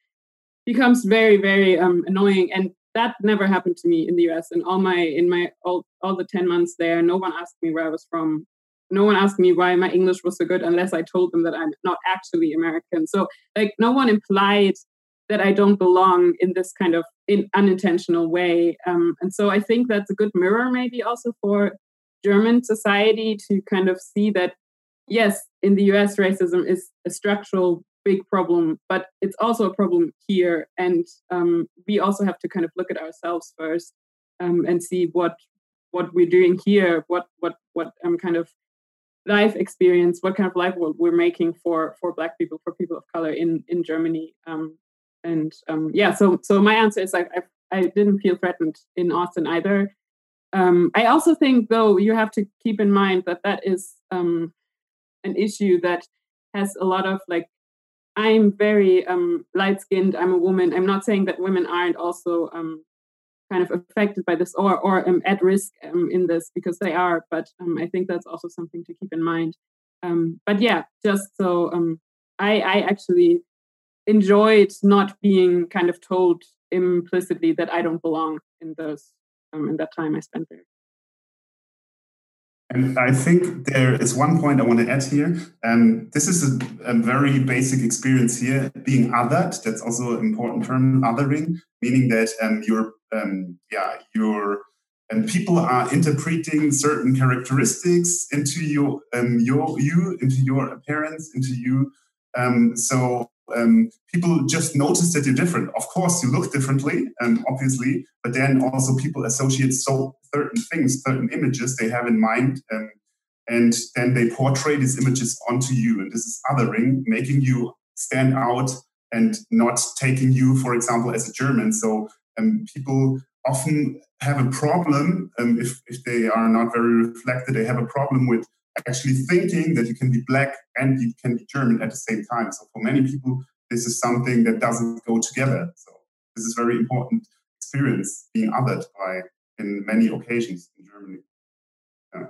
becomes very very um, annoying and that never happened to me in the us and all my in my all, all the 10 months there no one asked me where i was from. No one asked me why my english was so good unless i told them that i'm not actually american. So like no one implied that I don't belong in this kind of in unintentional way. Um, and so I think that's a good mirror, maybe also for German society to kind of see that, yes, in the US, racism is a structural big problem, but it's also a problem here. And um, we also have to kind of look at ourselves first um, and see what what we're doing here, what what what um, kind of life experience, what kind of life we're making for for Black people, for people of color in in Germany. Um, and um, yeah, so so my answer is like I, I didn't feel threatened in Austin either. Um, I also think though you have to keep in mind that that is um, an issue that has a lot of like I'm very um, light skinned. I'm a woman. I'm not saying that women aren't also um, kind of affected by this or or at risk um, in this because they are. But I think that's also something to keep in mind. But yeah, just so I I actually enjoyed not being kind of told implicitly that I don't belong in those um, in that time I spent there. And I think there is one point I want to add here. Um, this is a, a, very basic experience here, being othered. That's also an important term, othering, meaning that um, you're, um, yeah, you're, and people are interpreting certain characteristics into your, um, your, you, into your appearance, into you. Um, so um, people just notice that you're different. Of course, you look differently, um, obviously, but then also people associate so certain things, certain images they have in mind, um, and then they portray these images onto you. And this is othering, making you stand out and not taking you, for example, as a German. So um, people often have a problem um, if, if they are not very reflected. They have a problem with actually thinking that you can be black and you can be German at the same time. So for many people, this is something that doesn't go together. So this is very important experience being othered by in many occasions in Germany. Yeah.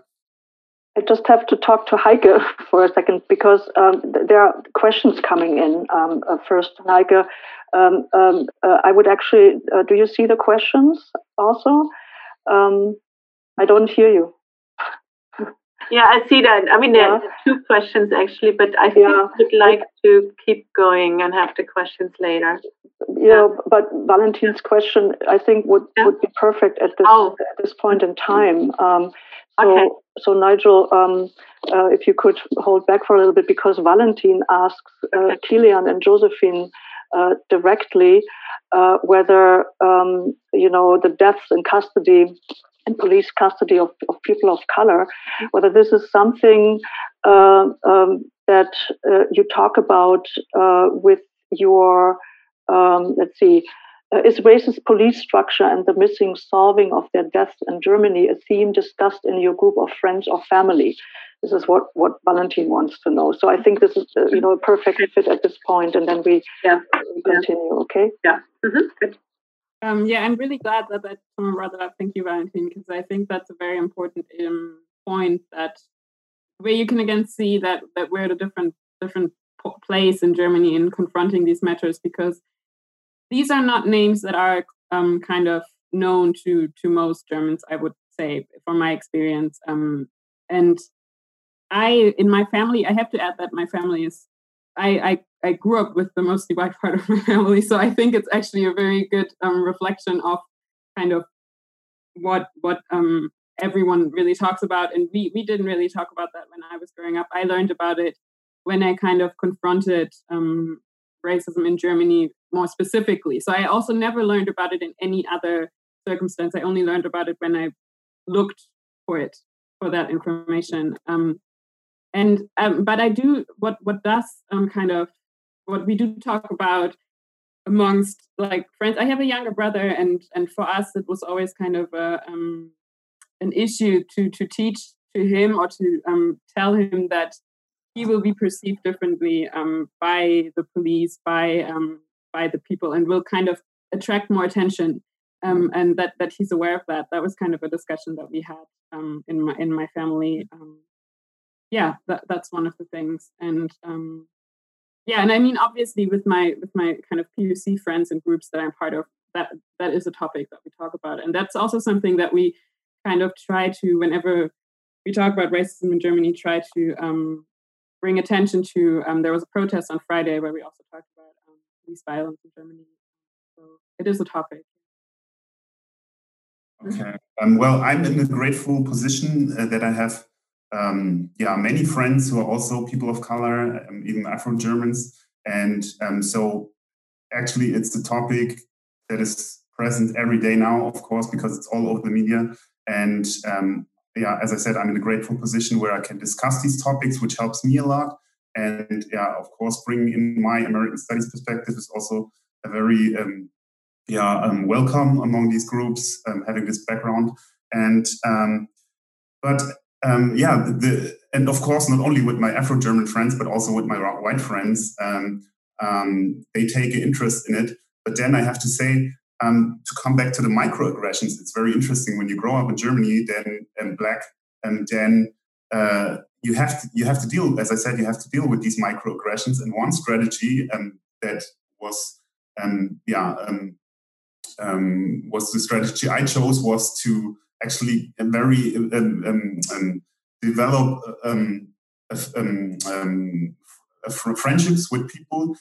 I just have to talk to Heike for a second because um, there are questions coming in. Um, uh, first, Heike, um, um uh, I would actually, uh, do you see the questions also? Um, I don't hear you. Yeah, I see that. I mean, there are two questions actually, but I think yeah. would like to keep going and have the questions later. Yeah, but Valentin's question, I think, would, yeah. would be perfect at this oh. at this point in time. Um, so, okay. so Nigel, um, uh, if you could hold back for a little bit, because Valentin asks uh, okay. Kilian and Josephine uh, directly uh, whether um, you know the deaths in custody in police custody of, of people of color, whether this is something uh, um, that uh, you talk about uh, with your, um, let's see, Uh, is racist police structure and the missing solving of their deaths in Germany a theme discussed in your group of friends or family? This is what, what Valentin wants to know. So I think this is uh, you know a perfect fit at this point, and then we, yeah. continue. Okay. Yeah. Mm-hmm. Um, yeah, I'm really glad that that someone brought that up. Thank you, Valentin, because I think that's a very important um, point that where you can again see that that we're at a different different place in Germany in confronting these matters because these are not names that are um, kind of known to to most Germans. I would say, from my experience, um, and I in my family, I have to add that my family is I, I, I grew up with the mostly white part of my family, so I think it's actually a very good um, reflection of kind of what what um, everyone really talks about. And we we didn't really talk about that when I was growing up. I learned about it when I kind of confronted um, racism in Germany more specifically. So I also never learned about it in any other circumstance. I only learned about it when I looked for it for that information. Um, and um, but I do what what does um, kind of what we do talk about amongst like friends. I have a younger brother, and and for us it was always kind of a um, an issue to to teach to him or to um, tell him that he will be perceived differently um, by the police, by um, by the people, and will kind of attract more attention. Um, and that that he's aware of that. That was kind of a discussion that we had um, in my in my family um, yeah, that, that's one of the things. And um, yeah, and I mean, obviously, with my with my kind of POC friends and groups that I'm part of, that that is a topic that we talk about, and that's also something that we kind of try to, whenever we talk about racism in Germany, try to um, bring attention to. Um, there was a protest on Friday where we also talked about um, police violence in Germany. So it is a topic. Okay. Um, well, I'm in a grateful position uh, that I have um, yeah, many friends who are also people of color, um, even Afro Germans. And um, so actually, it's the topic that is present every day now, of course, because it's all over the media. And um, yeah, as I said, I'm in a grateful position where I can discuss these topics, which helps me a lot. And yeah, of course, bringing in my American Studies perspective is also a very um, yeah um, welcome among these groups, having this background. And but um, yeah, the, and of course, not only with my Afro German friends, but also with my white friends, um, um, they take an interest in it. But then I have to say, um, to come back to the microaggressions, it's very interesting when you grow up in Germany, then and black, and then uh, you have to you have to deal, as I said, you have to deal with these microaggressions. And one strategy um, that was, um, yeah, was the strategy I chose was to actually very um, um, um develop um, um, friendships with people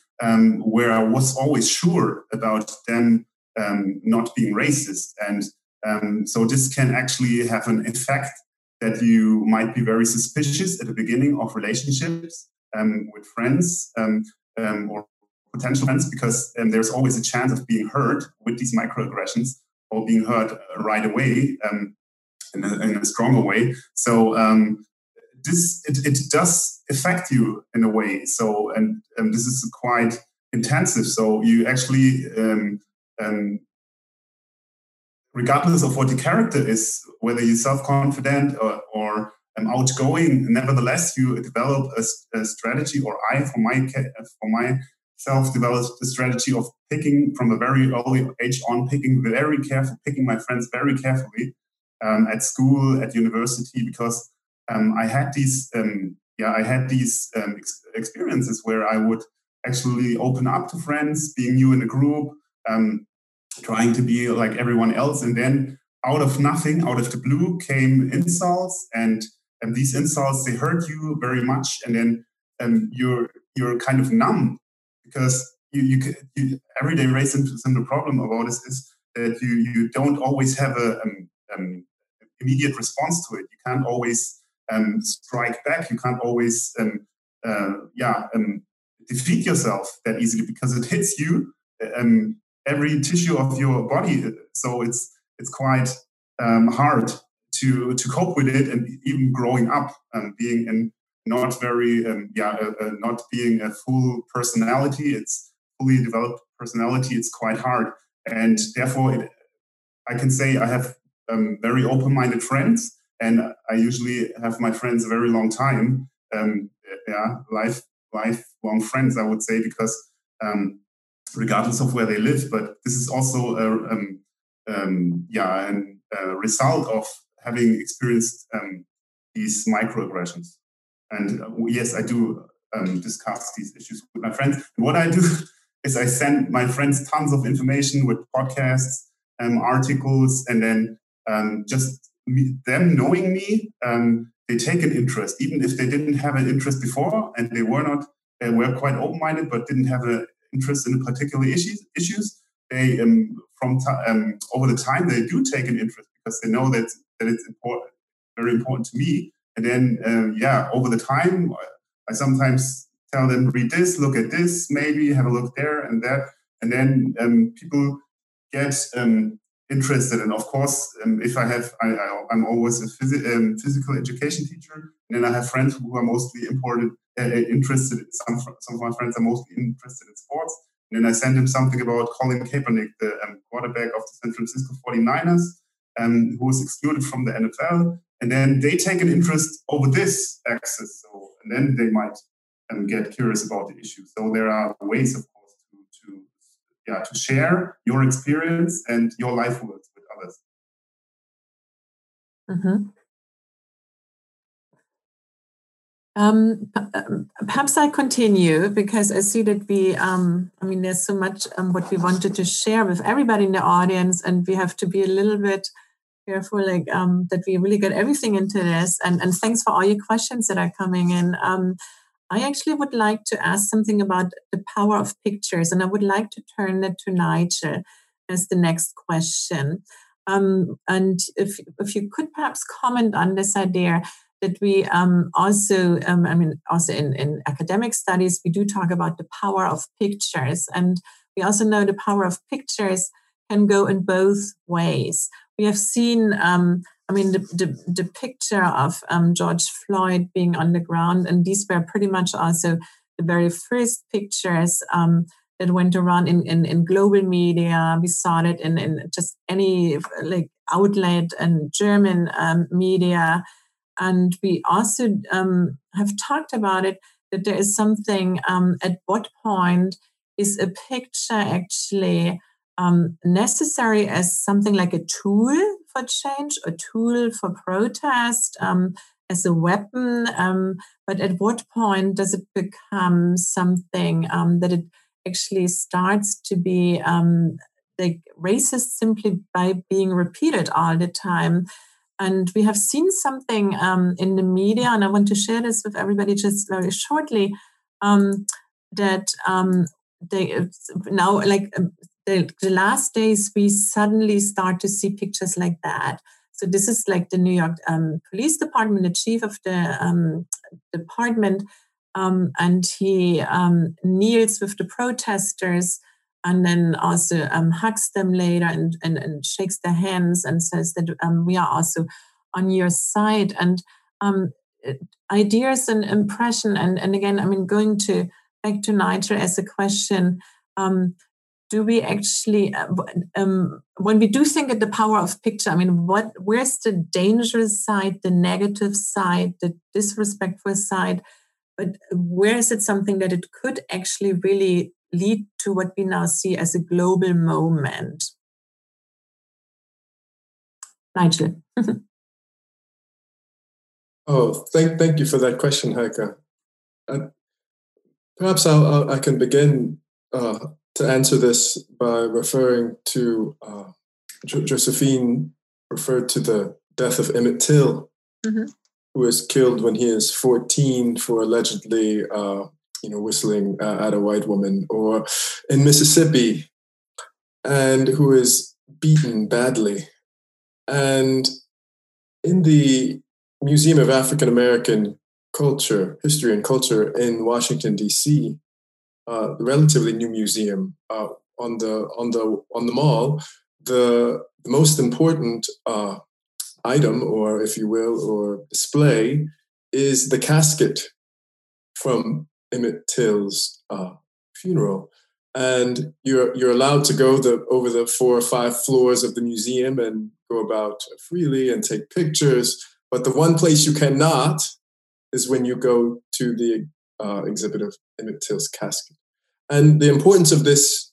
where I was always sure about them not being racist. And so this can actually have an effect that you might be very suspicious at the beginning of relationships with friends or potential friends because there's always a chance of being hurt with these microaggressions or being hurt right away um, in, a, in, a, stronger way. So um, this it, it, does affect you in a way. So and, and this is quite intensive. So you actually um, um, regardless of what the character is, whether you're self-confident or, or um, outgoing, nevertheless you develop a, a, strategy, or I, for my for my self developed the strategy of picking from a very early age on, picking very careful, picking my friends very carefully um, at school, at university, because um, I had these, um, yeah, I had these um, ex- experiences where I would actually open up to friends, being new in a group, um, trying to be like everyone else, and then out of nothing, out of the blue, came insults, and and these insults they hurt you very much, and then and you're you're kind of numb because you, you, you everyday racism the problem about this is that you you don't always have a um, um, immediate response to it. You can't always um, strike back. You can't always um, uh, yeah um, defeat yourself that easily because it hits you um, every tissue of your body. So it's it's quite hard to to cope with it, and even growing up and being in not very um, yeah uh, uh, not being a full personality it's fully developed personality it's quite hard and therefore it, I can say I have um, very open-minded friends, and I usually have my friends a very long time. Um, yeah, life lifelong friends, I would say, because um, regardless of where they live, but this is also a um, um, yeah, a result of having experienced um, these microaggressions. And uh, yes, I do um, discuss these issues with my friends. What I do is I send my friends tons of information with podcasts, um, articles, and then um, just me, them knowing me, um, they take an interest, even if they didn't have an interest before, and they were not, they were quite open-minded, but didn't have an interest in particular issues. Issues they um, from um, over the time they do take an interest because they know that that it's important, very important to me. And then um, yeah, over the time, I sometimes tell them read this, look at this, maybe have a look there and that, and then um, people get um, interested. And of course, um, if I have, I, am always a phys- um, physical education teacher, and then I have friends who are mostly important, uh, interested. Some some of my friends are mostly interested in sports. And then I send him something about Colin Kaepernick, the um, quarterback of the San Francisco 49ers, um, who was excluded from the NFL. And then they take an interest over this axis. So, and then they might um, get curious about the issue. So there are ways, of course, to, to yeah to share your experience and your life worlds with others. Mm-hmm. Um, um, perhaps I continue because I see that we, um, I mean, there's so much um, what we wanted to share with everybody in the audience, and we have to be a little bit careful, like um, that we really get everything into this. And and thanks for all your questions that are coming in. Um, I actually would like to ask something about the power of pictures, and I would like to turn it to Nigel as the next question. Um, and if if you could perhaps comment on this idea that we um, also, um, I mean, also in, in academic studies, we do talk about the power of pictures. And we also know the power of pictures can go in both ways. We have seen, um, I mean, the, the, the picture of um, George Floyd being on the ground, and these were pretty much also the very first pictures um, that went around in, in, in, global media. We saw it in, in just any like outlet and German um, media. And we also um, have talked about it that there is something um, at what point is a picture actually um, necessary as something like a tool for change, a tool for protest, um, as a weapon. Um, but at what point does it become something um, that it actually starts to be like racist simply by being repeated all the time? And we have seen something um, in the media, and I want to share this with everybody just very shortly. Um, that um, they now, like um, the, the last days, we suddenly start to see pictures like that. So this is like the New York um, Police Department, the chief of the um, department, and he kneels with the protesters and then also um, hugs them later and, and, and shakes their hands and says that um, we are also on your side and um, ideas and impression and, and again i mean going to back to nigel as a question um, do we actually uh, um, when we do think of the power of picture i mean what where's the dangerous side the negative side the disrespectful side but where is it something that it could actually really lead to what we now see as a global moment. Nigel. oh, thank, thank you for that question, Heike. And perhaps I'll, I'll, i can begin uh, to answer this by referring to uh, Josephine referred to the death of Emmett Till, mm-hmm. who was killed when he is 14 for allegedly uh, you know, whistling uh, at a white woman, or in Mississippi, and who is beaten badly. And in the Museum of African American Culture, History and Culture in Washington D.C., uh, relatively new museum uh, on the on the on the mall, the, the most important uh, item, or if you will, or display, is the casket from Emmett Till's uh, funeral. and you're you're allowed to go the over the four or five floors of the museum and go about freely and take pictures. But the one place you cannot is when you go to the uh, exhibit of Emmett Till's casket. And the importance of this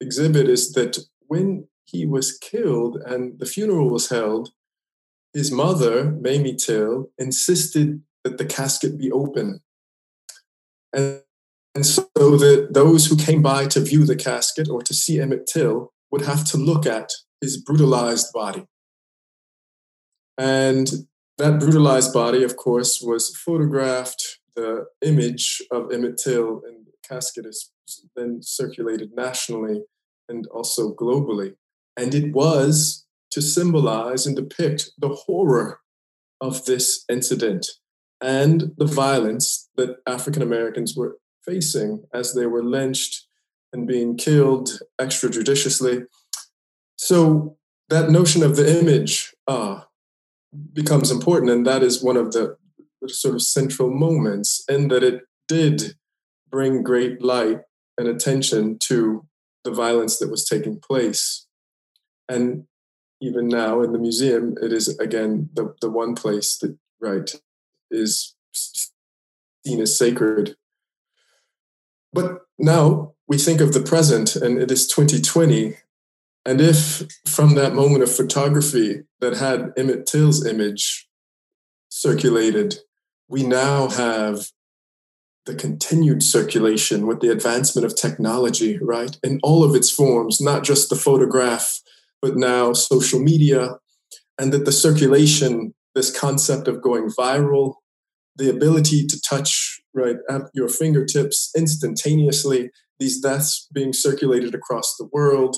exhibit is that when he was killed and the funeral was held, his mother, Mamie Till, insisted that the casket be open. And, and so that those who came by to view the casket or to see Emmett Till would have to look at his brutalized body. And that brutalized body, of course, was photographed. The image of Emmett Till and the casket is then circulated nationally and also globally. And it was to symbolize and depict the horror of this incident and the violence that African Americans were facing as they were lynched and being killed extrajudiciously. So that notion of the image uh, becomes important, and that is one of the, the sort of central moments, in that it did bring great light and attention to the violence that was taking place. And even now in the museum, it is again the, the one place that, right, is seen as sacred. But now we think of the present, and it is 2020. And if from that moment of photography that had Emmett Till's image circulated, we now have the continued circulation with the advancement of technology, right? In all of its forms, not just the photograph, but now social media, and that the circulation, this concept of going viral, the ability to touch right at your fingertips instantaneously, these deaths being circulated across the world,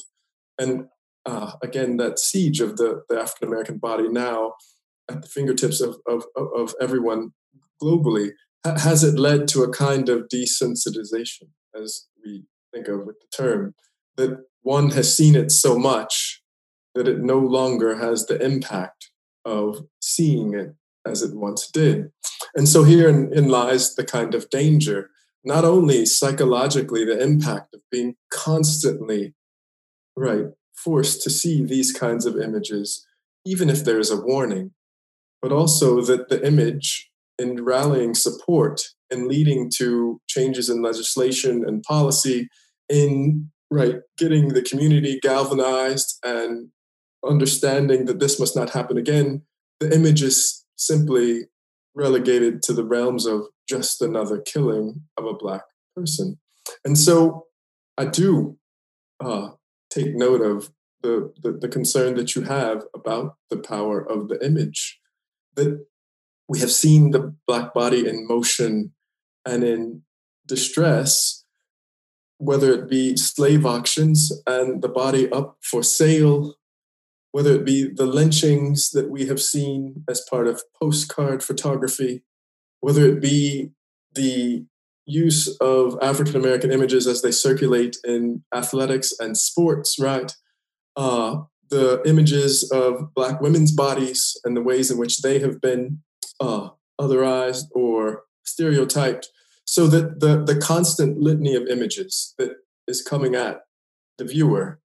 and uh, again that siege of the, the African American body now at the fingertips of, of, of everyone globally has it led to a kind of desensitization, as we think of with the term, that one has seen it so much that it no longer has the impact of seeing it as it once did. And so herein in lies the kind of danger, not only psychologically, the impact of being constantly, right, forced to see these kinds of images, even if there is a warning, but also that the image in rallying support and leading to changes in legislation and policy in right getting the community galvanized and understanding that this must not happen again. The image is simply relegated to the realms of just another killing of a black person. And so i do uh, take note of the, the, the concern that you have about the power of the image. That we have seen the black body in motion and in distress, whether it be slave auctions and the body up for sale, whether it be the lynchings that we have seen as part of postcard photography, whether it be the use of African American images as they circulate in athletics and sports, right? Uh, the images of Black women's bodies and the ways in which they have been uh, otherized or stereotyped, so that the, the constant litany of images that is coming at the viewer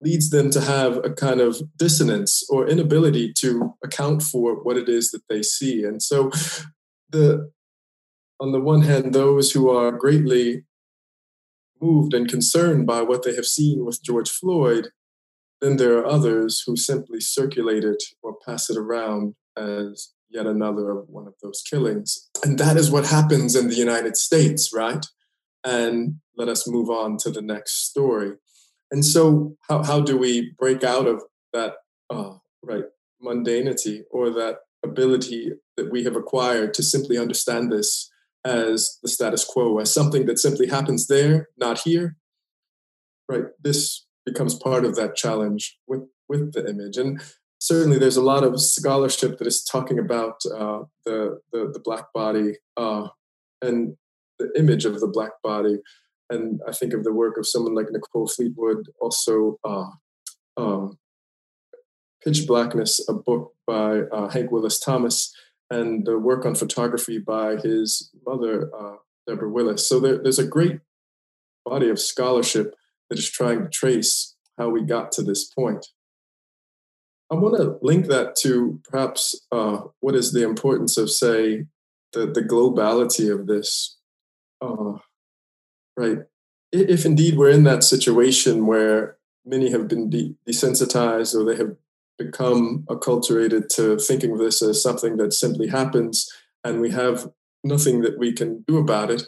leads them to have a kind of dissonance or inability to account for what it is that they see. And so the on the one hand, those who are greatly moved and concerned by what they have seen with George Floyd, then there are others who simply circulate it or pass it around as yet another of one of those killings. And that is what happens in the United States, right? And let us move on to the next story. And so, how, how do we break out of that, uh, right, mundanity or that ability that we have acquired to simply understand this as the status quo, as something that simply happens there, not here? Right, this becomes part of that challenge with with the image. And certainly there's a lot of scholarship that is talking about uh, the, the, the black body uh, and the image of the black body. And I think of the work of someone like Nicole Fleetwood, also uh, um, Pitch Blackness, a book by uh, Hank Willis Thomas, and the work on photography by his mother, uh, Deborah Willis. So there, there's a great body of scholarship that is trying to trace how we got to this point. I want to link that to perhaps uh, what is the importance of, say, the, the globality of this. Uh, right. If indeed we're in that situation where many have been de- desensitized or they have become acculturated to thinking of this as something that simply happens and we have nothing that we can do about it,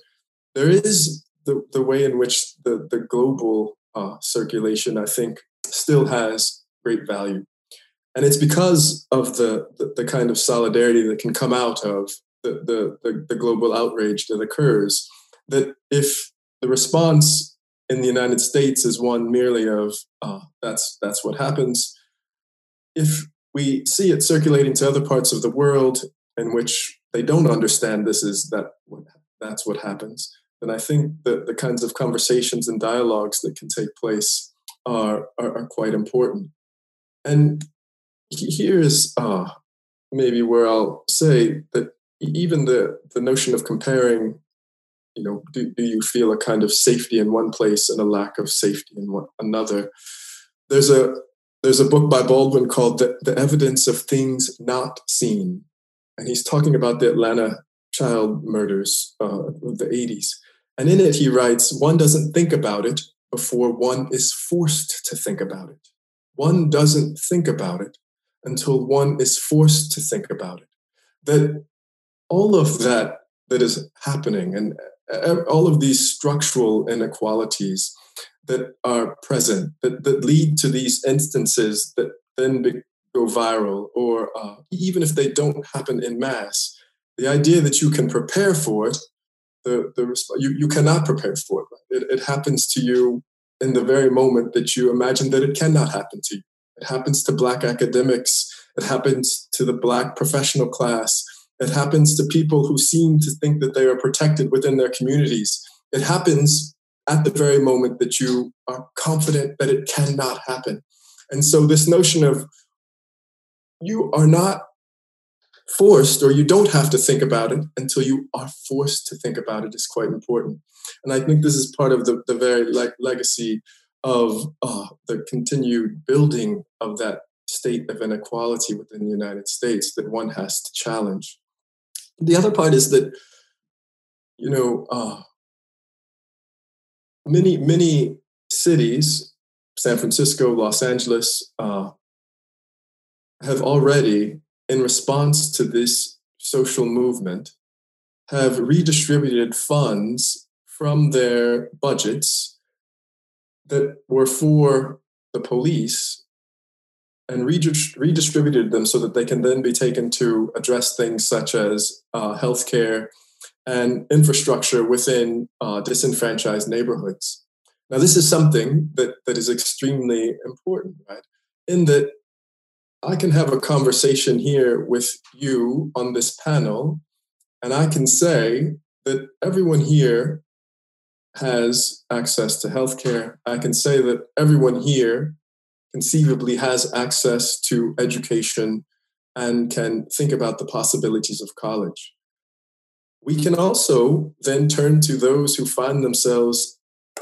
there is the, the way in which the, the global uh, circulation, I think, still has great value. And it's because of the, the, the, kind of solidarity that can come out of the, the, the, the global outrage that occurs that if the response in the United States is one merely of uh, that's that's what happens. If we see it circulating to other parts of the world in which they don't understand this is that that's what happens, then I think that the kinds of conversations and dialogues that can take place are are, are quite important. And here is uh, maybe where I'll say that even the the notion of comparing you know do, do you feel a kind of safety in one place and a lack of safety in one, another? There's a there's a book by baldwin called the, the evidence of things not seen and he's talking about the atlanta child murders uh, of the 80s and in it he writes one doesn't think about it before one is forced to think about it. One doesn't think about it until one is forced to think about it that all of that that is happening and all of these structural inequalities that are present that, that lead to these instances that then be, go viral or uh, even if they don't happen in mass the idea that you can prepare for it the, the you, you cannot prepare for it. it it happens to you in the very moment that you imagine that it cannot happen to you it happens to black academics it happens to the black professional class it happens to people who seem to think that they are protected within their communities. It happens at the very moment that you are confident that it cannot happen. And so, this notion of you are not forced or you don't have to think about it until you are forced to think about it is quite important. And I think this is part of the, the very le- legacy of uh, the continued building of that state of inequality within the United States that one has to challenge. The other part is that, you know, uh, many, many cities, San Francisco, Los Angeles, uh, have already, in response to this social movement, have redistributed funds from their budgets that were for the police and redistributed them so that they can then be taken to address things such as uh, healthcare and infrastructure within uh, disenfranchised neighborhoods. Now, this is something that, that is extremely important, right? In that I can have a conversation here with you on this panel, and I can say that everyone here has access to healthcare. I can say that everyone here conceivably has access to education and can think about the possibilities of college. We can also then turn to those who find themselves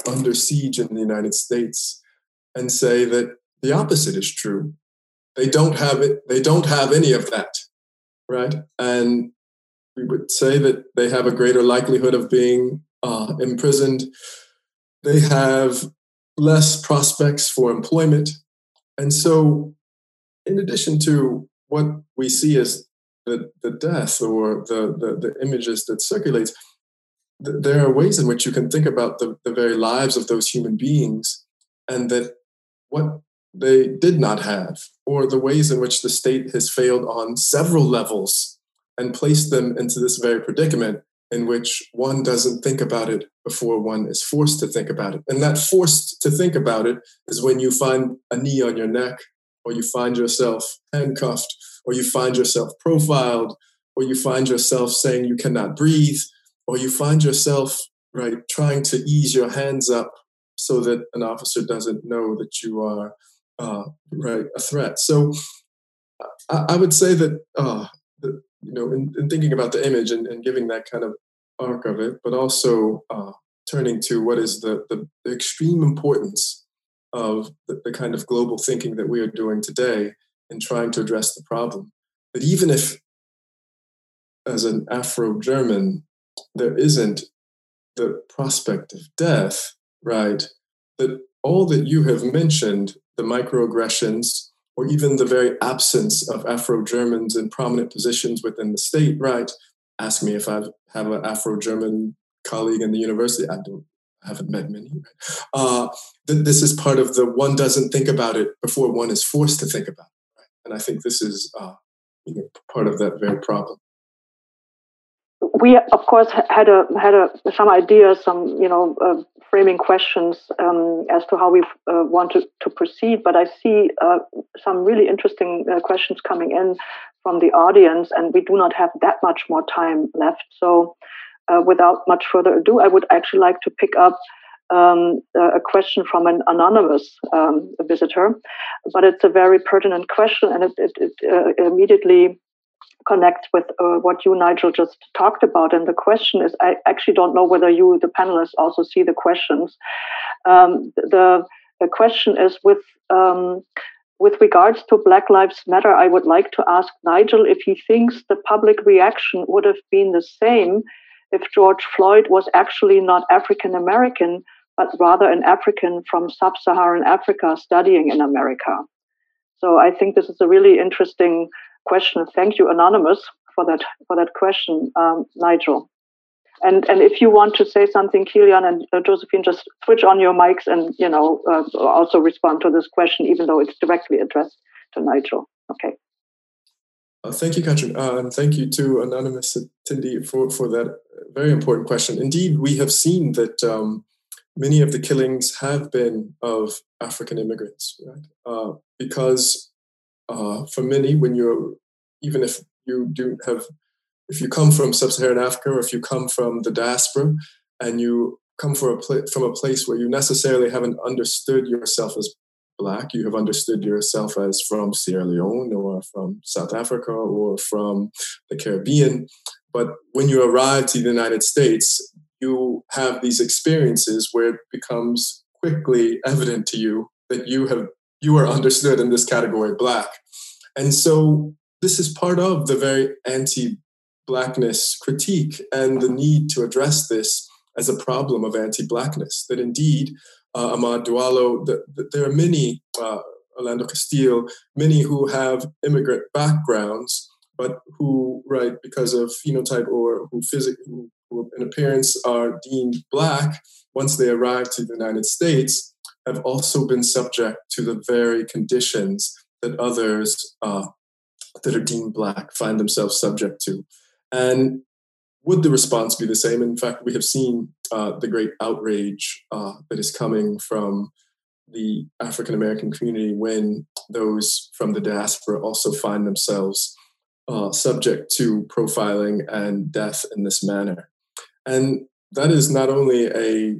under siege in the United States and say that the opposite is true. They don't have it, they don't have any of that, right? And we would say that they have a greater likelihood of being uh, imprisoned. They have less prospects for employment. And so, in addition to what we see as the, the death or the, the, the images that circulates, th- there are ways in which you can think about the, the very lives of those human beings and that what they did not have, or the ways in which the state has failed on several levels and placed them into this very predicament in which one doesn't think about it before one is forced to think about it. And that forced to think about it is when you find a knee on your neck, or you find yourself handcuffed, or you find yourself profiled, or you find yourself saying you cannot breathe, or you find yourself right trying to ease your hands up so that an officer doesn't know that you are uh, right a threat. So I, I would say that uh, you know, in, in, thinking about the image and, and, giving that kind of arc of it, but also uh, turning to what is the, the, the extreme importance of the, the, kind of global thinking that we are doing today in trying to address the problem. That even if, as an Afro German, there isn't the prospect of death, right? That all that you have mentioned, the microaggressions, or even the very absence of Afro Germans in prominent positions within the state, right? Ask me if I have an Afro German colleague in the university. I don't I haven't met many. Uh, this is part of the one doesn't think about it before one is forced to think about it. Right? And I think this is uh, you know, part of that very problem we of course had a had a some ideas, some you know uh, framing questions um, as to how we uh, want to, to proceed. But I see uh, some really interesting uh, questions coming in from the audience, and we do not have that much more time left. So, uh, without much further ado, I would actually like to pick up. Um, a question from an anonymous um, visitor, but it's a very pertinent question, and it, it, it uh, immediately connects with uh, what you, Nigel, just talked about. And the question is I actually don't know whether you, the panelists, also see the questions. Um, the, the question is with. With regards to Black Lives Matter, I would like to ask Nigel if he thinks the public reaction would have been the same if George Floyd was actually not African American, but rather an African from sub Saharan Africa studying in America. So I think this is a really interesting question. Thank you, Anonymous, for that for that question, um, Nigel. And and if you want to say something, Kilian and uh, Josephine, just switch on your mics and you know uh, also respond to this question, even though it's directly addressed to Nigel. Okay. Uh, thank you, Catrin, uh, and thank you to Anonymous attendee for for that very important question. Indeed, we have seen that. Um, many of the killings have been of African immigrants, right? Uh, because uh, for many, when you're even if you do have, if you come from sub-Saharan Africa or if you come from the diaspora, and you come a pl- from a place where you necessarily haven't understood yourself as black, you have understood yourself as from Sierra Leone or from South Africa or from the Caribbean. But when you arrive to the United States, you have these experiences where it becomes quickly evident to you that you have you are understood in this category black and so this is part of the very anti-blackness critique and the need to address this as a problem of anti-blackness that indeed uh, Amadou Diallo, the, the, there are many uh, Philando Castile, many who have immigrant backgrounds, but who, right, because of phenotype or who physically, who in appearance are deemed black, once they arrive to the United States, have also been subject to the very conditions that others uh, that are deemed black find themselves subject to. And would the response be the same? In fact, we have seen uh, the great outrage uh, that is coming from the African American community when those from the diaspora also find themselves uh, subject to profiling and death in this manner. And that is not only a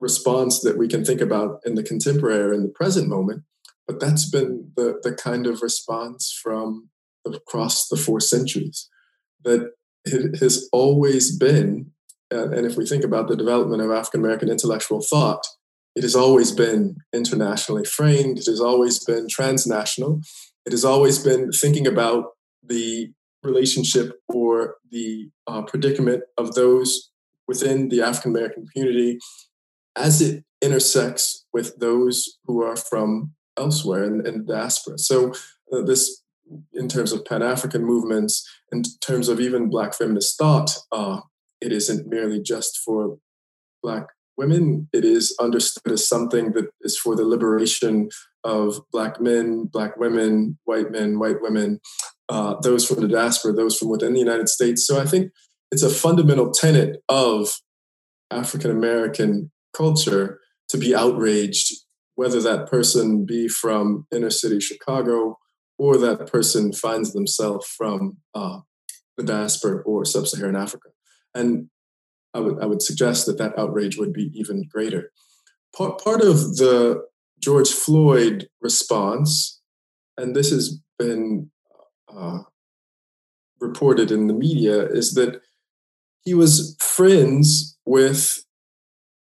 response that we can think about in the contemporary in the present moment, but that's been the, the kind of response from across the four centuries that it has always been, and if we think about the development of African American intellectual thought, it has always been internationally framed, it has always been transnational, it has always been thinking about the relationship or the uh, predicament of those within the African American community as it intersects with those who are from elsewhere in, in the diaspora. So uh, this, in terms of Pan African movements, in terms of even Black feminist thought, uh, it isn't merely just for Black women. It is understood as something that is for the liberation of Black men, Black women, white men, white women, uh, those from the diaspora, those from within the United States. So I think it's a fundamental tenet of African American culture to be outraged whether that person be from inner city Chicago or that person finds themselves from uh, the diaspora or sub-Saharan Africa. And I would, I would suggest that that outrage would be even greater. Part, part of the George Floyd response, and this has been uh, reported in the media, is that he was friends with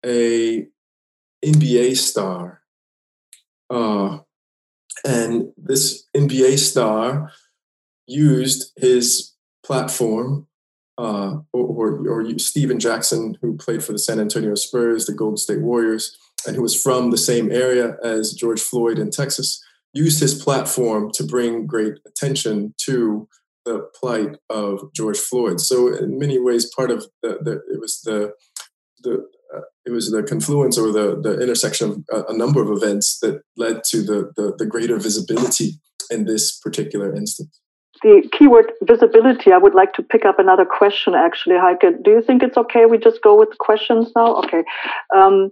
a NBA star. Uh, and this NBA star used his platform, uh, or, or, Stephen Jackson, who played for the San Antonio Spurs, the Golden State Warriors, and who was from the same area as George Floyd in Texas, used his platform to bring great attention to the plight of George Floyd. So, in many ways, part of the, the it was the the uh, it was the confluence or the the intersection of a, a number of events that led to the, the the greater visibility in this particular instance the keyword visibility, I would like to pick up another question actually, Heike. Do you think it's okay we just go with the questions now? Okay. Um,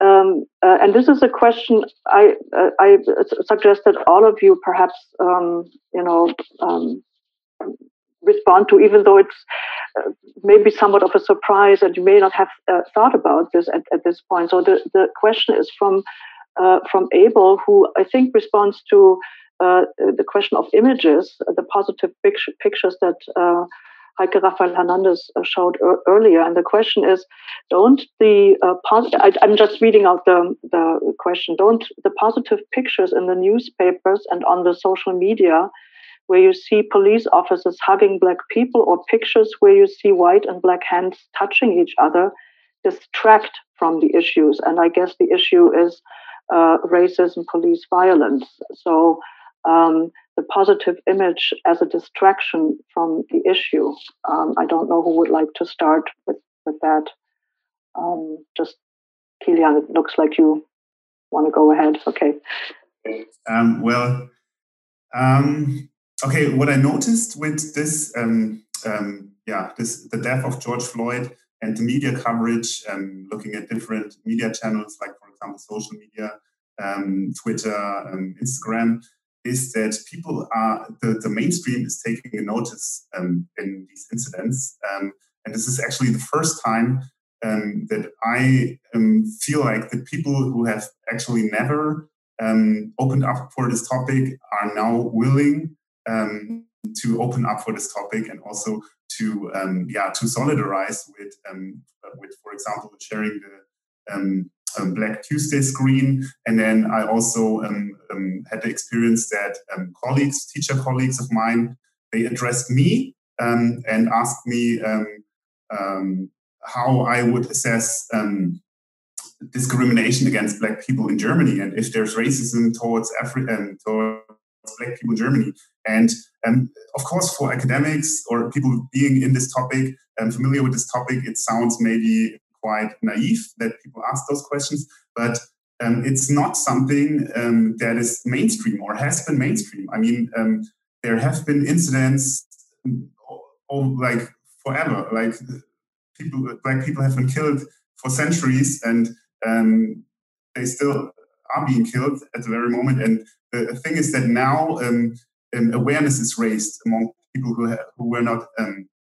um, uh, and this is a question I, uh, I suggest that all of you perhaps, um, you know, um, respond to, even though it's uh, maybe somewhat of a surprise and you may not have uh, thought about this at, at, this point. So the, the question is from, uh, from Abel, who I think responds to uh, the question of images, the positive picture, pictures that uh, Heike Raphael Hernandez uh, showed er- earlier. And the question is, don't the uh, pos- I, am just reading out the, the question, don't the positive pictures in the newspapers and on the social media where you see police officers hugging black people or pictures where you see white and black hands touching each other distract from the issues. And I guess the issue is uh, racism, police violence. So um, the positive image as a distraction from the issue. Um, I don't know who would like to start with, with that. Um, just Kilian, it looks like you want to go ahead. Okay. Um, well, um, okay. What I noticed with this, um, yeah, this the death of George Floyd and the media coverage, looking at different media channels like, for example, social media, Twitter, Instagram is that people are the, the mainstream is taking a notice um, in these incidents, um, and this is actually the first time um, that I um, feel like the people who have actually never um, opened up for this topic are now willing um, to open up for this topic and also to yeah to solidarize with with for example sharing the um, Black Tuesday screen. And then I also um, um, had the experience that um, colleagues, teacher colleagues of mine, they addressed me um, and asked me um, how I would assess discrimination against Black people in Germany and if there's racism towards African towards Black people in Germany. And and of course, for academics or people being in this topic and familiar with this topic, it sounds maybe quite naive that people ask those questions, but um, it's not something um, that is mainstream or has been mainstream. I mean, um, there have been incidents oh, like forever, like people, like people have been killed for centuries, and um, they still are being killed at the very moment. And the thing is that now um, um, awareness is raised among people who ha- who were not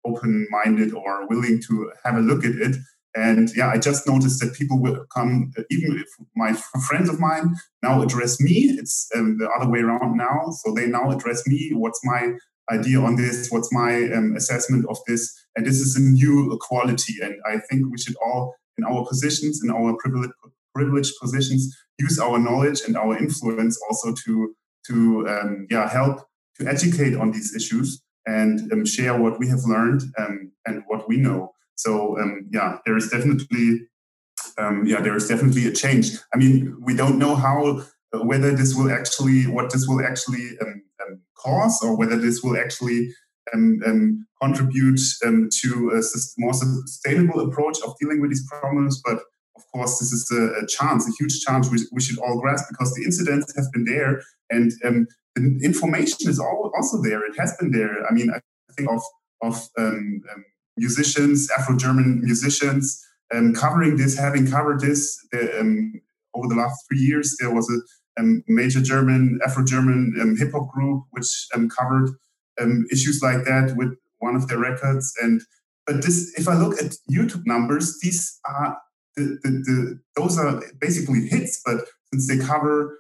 open-minded or willing to have a look at it and yeah, I just noticed that people will come, even if my friends of mine now address me. It's um, the other way around now. So they now address me. What's my idea on this? What's my um, assessment of this? And this is a new quality. And I think we should all, in our positions, in our privileged, privileged positions, use our knowledge and our influence also to to um, yeah help to educate on these issues and um, share what we have learned um, and what we know. So um, yeah, there is definitely um, yeah there is definitely a change. I mean, we don't know how uh, whether this will actually what this will actually um, um cause or whether this will actually um, um, contribute to a more sustainable approach of dealing with these problems. But of course, this is a, chance, a huge chance we, we, should all grasp because the incidents have been there and the information is also there. It has been there. I mean, I think of of um, um, musicians, Afro-German musicians, um, covering this, having covered this um, over the last three years. There was a um, major German, Afro-German um, hip hop group which covered issues like that with one of their records. And but this, if I look at YouTube numbers, these are the, the, the those are basically hits. But since they cover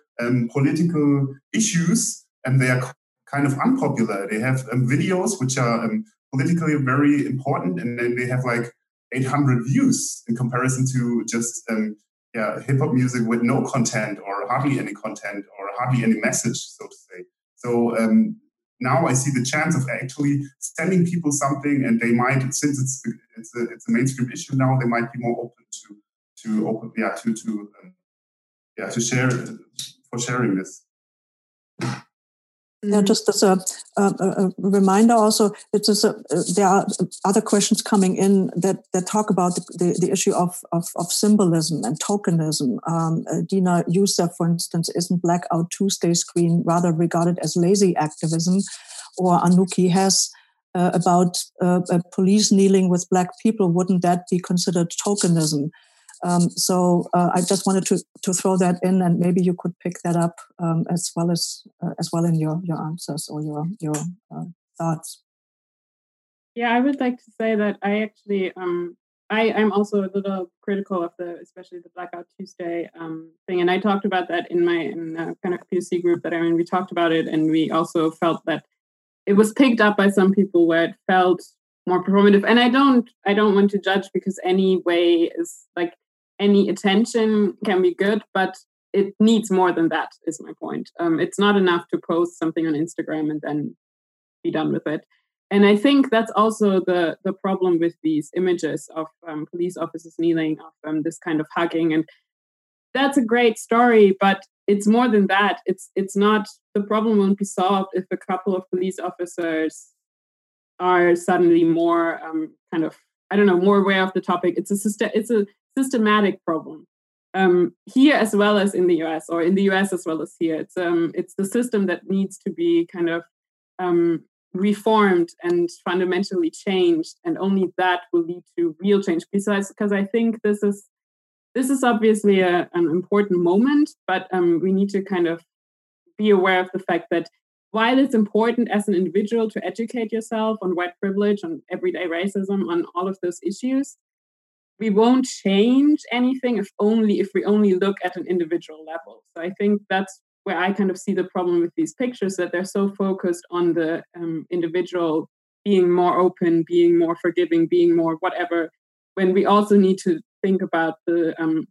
political issues and they are kind of unpopular, they have videos which are politically very important, and then they have like 800 views in comparison to just um, yeah, hip hop music with no content or hardly any content or hardly any message, so to say. So um, now I see the chance of actually sending people something, and they might, since it's it's a, it's a mainstream issue now, they might be more open to to open yeah to to um, yeah to share for sharing this. Yeah, just as a, a, a reminder, also, it's just a, there are other questions coming in that, that talk about the, the, the issue of, of, of, symbolism and tokenism. Um, uh, Dina Youssef, for instance, isn't Blackout Tuesday screen rather regarded as lazy activism? Or Anuki has uh, about uh, police kneeling with black people, wouldn't that be considered tokenism? Um, so uh, I just wanted to to throw that in, and maybe you could pick that up um, as well as uh, as well in your your answers or your your uh, thoughts. Yeah, I would like to say that I actually um, I I'm also a little critical of the especially the Blackout Tuesday um, thing, and I talked about that in my in the kind of POC group that I mean we talked about it, and we also felt that it was picked up by some people where it felt more performative. And i don't i don't want to judge because any way is like any attention can be good, but it needs more than that, is my point. Um, it's not enough to post something on Instagram and then be done with it. And I think that's also the the problem with these images of um, police officers kneeling, of um, this kind of hugging, and that's a great story. But it's more than that. It's it's not the problem won't be solved if a couple of police officers are suddenly more um, kind of I don't know more aware of the topic. It's a. It's a systematic problem um, here as well as in the US, or in the US as well as here. It's um, it's the system that needs to be kind of um, reformed and fundamentally changed, and only that will lead to real change. Besides, because I think this is this is obviously a, an important moment, but um, we need to kind of be aware of the fact that while it's important as an individual to educate yourself on white privilege, on everyday racism, on all of those issues, we won't change anything if only if we only look at an individual level. So I think that's where I kind of see the problem with these pictures that they're so focused on the um, individual being more open, being more forgiving, being more whatever, when we also need to think about the um,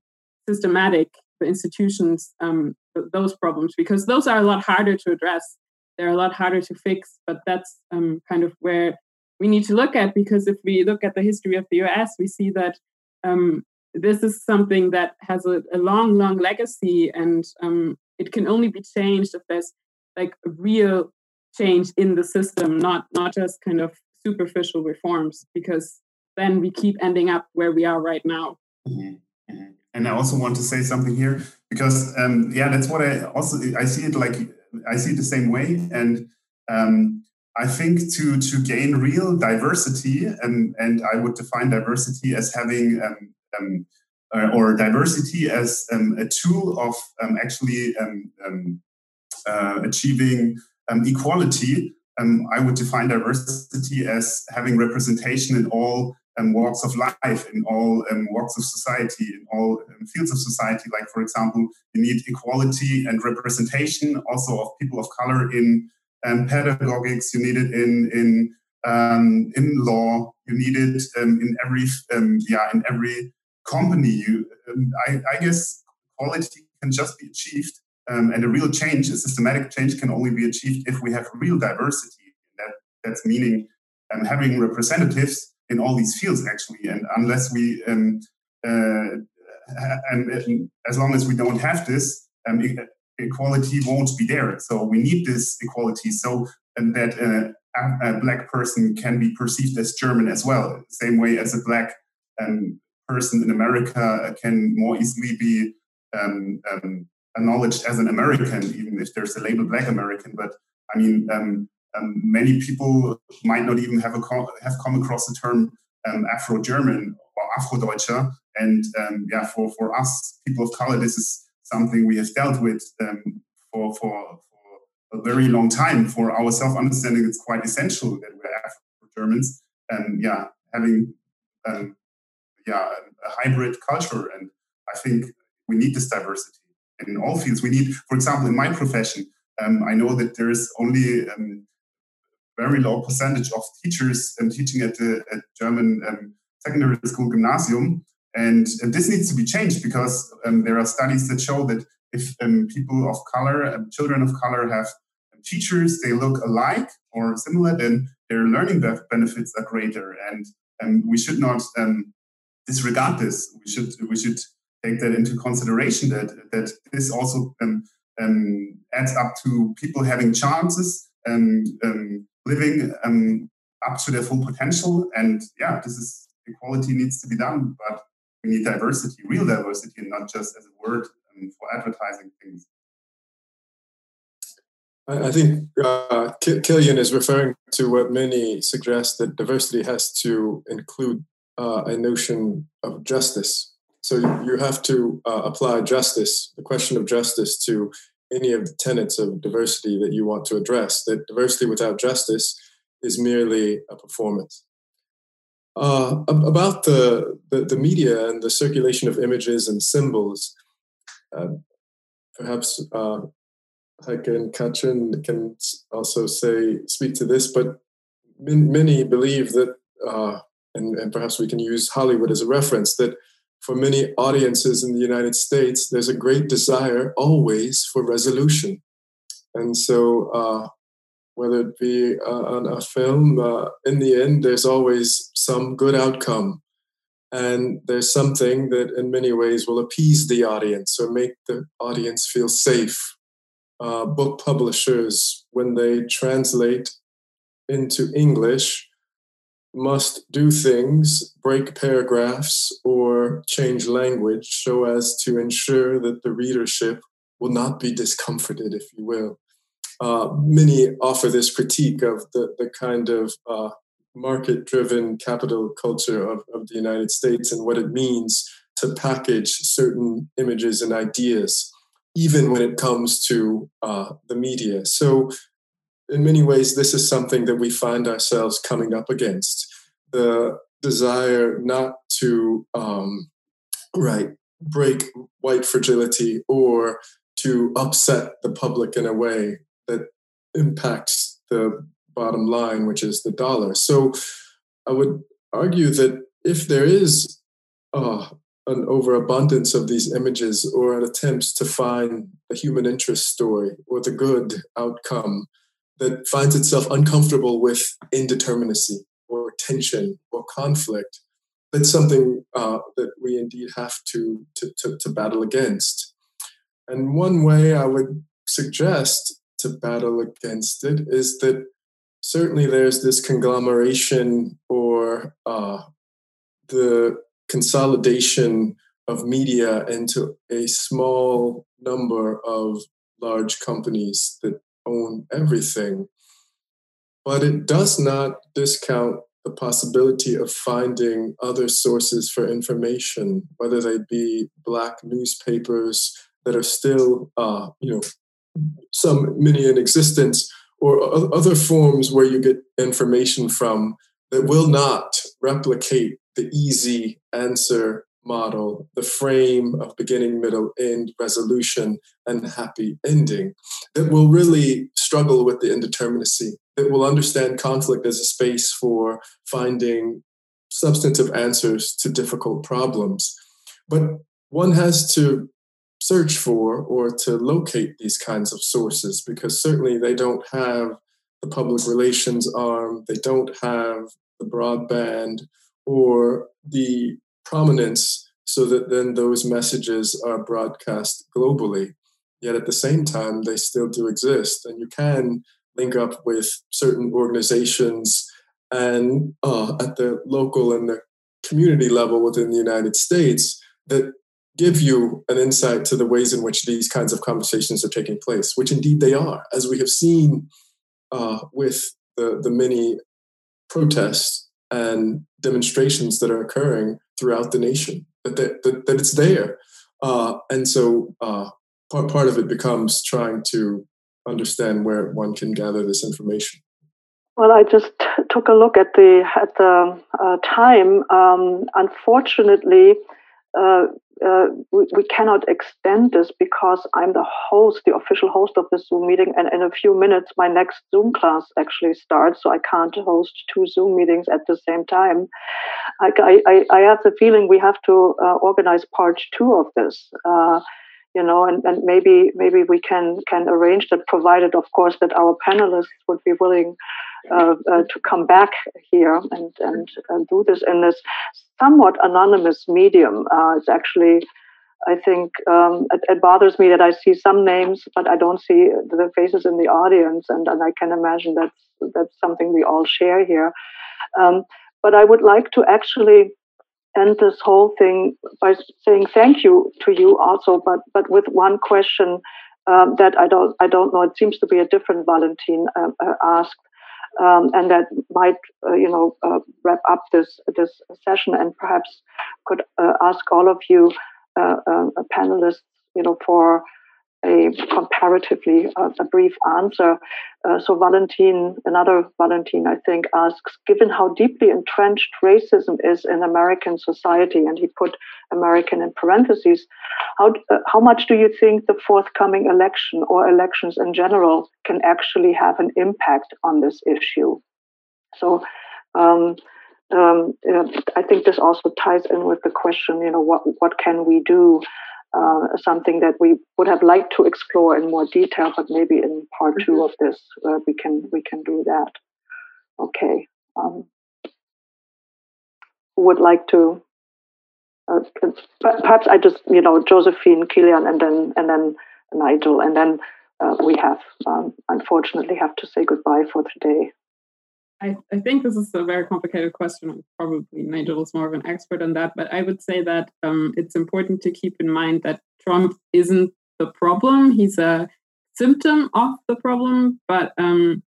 systematic, the institutions, um, those problems, because those are a lot harder to address. They're a lot harder to fix, but that's um, kind of where we need to look at because if we look at the history of the US, we see that um, this is something that has a, a long, long legacy, and um, it can only be changed if there's like a real change in the system, not not just kind of superficial reforms, because then we keep ending up where we are right now. Mm-hmm. Mm-hmm. And I also want to say something here because um, yeah, that's what I also I see it like I see it the same way, and um, I think to to gain real diversity, and and I would define diversity as having um, um, uh, or diversity as um, a tool of um, actually um, um, uh, achieving equality. I would define diversity as having representation in all walks of life, in all walks of society, in all fields of society. Like, for example, you need equality and representation also of people of color in um, pedagogics, you need it in in um, in law, you need it um, in every um, yeah in every company. You, um, I, I, guess quality can just be achieved, um, and a real change, a systematic change, can only be achieved if we have real diversity. That that's meaning having representatives in all these fields actually, and unless we uh, and, and, as long as we don't have this, um, equality won't be there. So we need this equality so that a, a, black person can be perceived as German as well, same way as a black um, person in America can more easily be um, um, acknowledged as an American, even if there's a label Black American. But I mean, um, um, many people might not even have a have come across the term um, Afro-German or Afro-Deutscher, and yeah, for for us people of color, this is something we have dealt with um, for, for, for a very long time. For our self understanding, it's quite essential that we're Afro Germans and yeah, having um, yeah a hybrid culture. And I think we need this diversity in all fields. We need, for example, in my profession, um, I know that there is only um, very low percentage of teachers um, teaching at the at German um, secondary school gymnasium. And, this needs to be changed because um, there are studies that show that if um, people of color, um, children of color have teachers, they look alike or similar, then their learning benefits are greater. And, and we should not um, disregard this. We should, we should take that into consideration that, that this also um, um, adds up to people having chances and um, living um, up to their full potential. And yeah, this is equality needs to be done, but we need diversity, real diversity, and not just as a word um, for advertising things. I, think uh, Kilian is referring to what many suggest that diversity has to include uh, a notion of justice. So you, have to uh, apply justice, the question of justice, to any of the tenets of diversity that you want to address. That diversity without justice is merely a performance. Uh, about the, the, the media and the circulation of images and symbols, uh, perhaps uh, Heike and Catrin can also say speak to this, but many believe that, uh, and, and perhaps we can use Hollywood as a reference, that for many audiences in the United States, there's a great desire always for resolution. And so, uh, whether it be uh, on a film, uh, in the end, there's always some good outcome. And there's something that, in many ways, will appease the audience or make the audience feel safe. Uh, book publishers, when they translate into English, must do things, break paragraphs, or change language so as to ensure that the readership will not be discomforted, if you will. Uh, many offer this critique of the, the kind of uh, market driven capital culture of, of the United States and what it means to package certain images and ideas, even when it comes to uh, the media. So, in many ways, this is something that we find ourselves coming up against the desire not to, um, right, break white fragility or to upset the public in a way that impacts the bottom line, which is the dollar. So I would argue that if there is uh, an overabundance of these images or an attempt to find a human interest story or the good outcome that finds itself uncomfortable with indeterminacy or tension or conflict, that's something uh, that we indeed have to, to, to, to battle against. And one way I would suggest to battle against it is that certainly there's this conglomeration or uh, the consolidation of media into a small number of large companies that own everything. But it does not discount the possibility of finding other sources for information, whether they be black newspapers that are still, uh, you know, some many in existence, or other forms where you get information from that will not replicate the easy answer model, the frame of beginning, middle, end, resolution, and happy ending, that will really struggle with the indeterminacy, that will understand conflict as a space for finding substantive answers to difficult problems. But one has to search for or to locate these kinds of sources because certainly they don't have the public relations arm, they don't have the broadband or the prominence so that then those messages are broadcast globally. Yet at the same time, they still do exist. And you can link up with certain organizations and uh, at the local and the community level within the United States that give you an insight to the ways in which these kinds of conversations are taking place, which indeed they are, as we have seen uh, with the, the many protests and demonstrations that are occurring throughout the nation, that, that, that, that it's there. Uh, and so uh, part, part of it becomes trying to understand where one can gather this information. Well, I just took a look at the at the uh, time. Um, unfortunately, uh, uh, we, we, cannot extend this because I'm the host, the official host of this Zoom meeting, and in a few minutes my next Zoom class actually starts, so I can't host two Zoom meetings at the same time. I, I, I have the feeling we have to uh, organize part two of this. Uh, you know, and, and maybe maybe we can can arrange that, provided, of course, that our panelists would be willing uh, uh, to come back here and and uh, do this in this somewhat anonymous medium. Uh, it's actually, I think, um, it, it, bothers me that I see some names, but I don't see the faces in the audience, and, and I can imagine that's that's something we all share here. Um, but I would like to actually end this whole thing by saying thank you to you also, but but with one question um, that I don't I don't know. It seems to be a different Valentin uh, uh, asked, um, and that might uh, you know uh, wrap up this this session, and perhaps could uh, ask all of you uh, panelists, you know, for a comparatively uh, a brief answer. Uh, so Valentin, another Valentin, I think, asks, given how deeply entrenched racism is in American society, and he put American in parentheses, how, uh, how much do you think the forthcoming election or elections in general can actually have an impact on this issue? So um, um, I think this also ties in with the question, you know, what, what can we do? Uh, something that we would have liked to explore in more detail, but maybe in part mm-hmm. two of this uh, we can we can do that. Okay. Um, would like to uh, perhaps I just you know Josephine, Kilian, and then and then Nigel, and then uh, we have um, unfortunately have to say goodbye for today. I, I think this is a very complicated question. Probably Nigel is more of an expert on that, but I would say that um, it's important to keep in mind that Trump isn't the problem. He's a symptom of the problem, but um,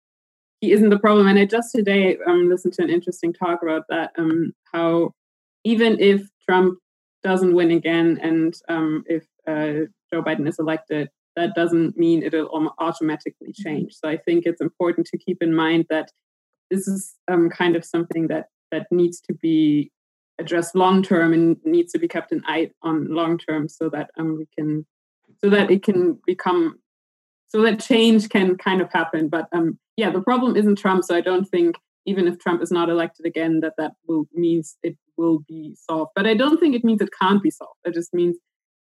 he isn't the problem. And I just today um, listened to an interesting talk about that. Um, how even if Trump doesn't win again, and um, if uh, Joe Biden is elected, that doesn't mean it'll automatically change. So I think it's important to keep in mind that this is um, kind of something that that needs to be addressed long term and needs to be kept an eye on long term so that um, we can so that it can become so that change can kind of happen. But um yeah the problem isn't trump so i don't think even if trump is not elected again that that will means it will be solved. But i don't think it means it can't be solved. It just means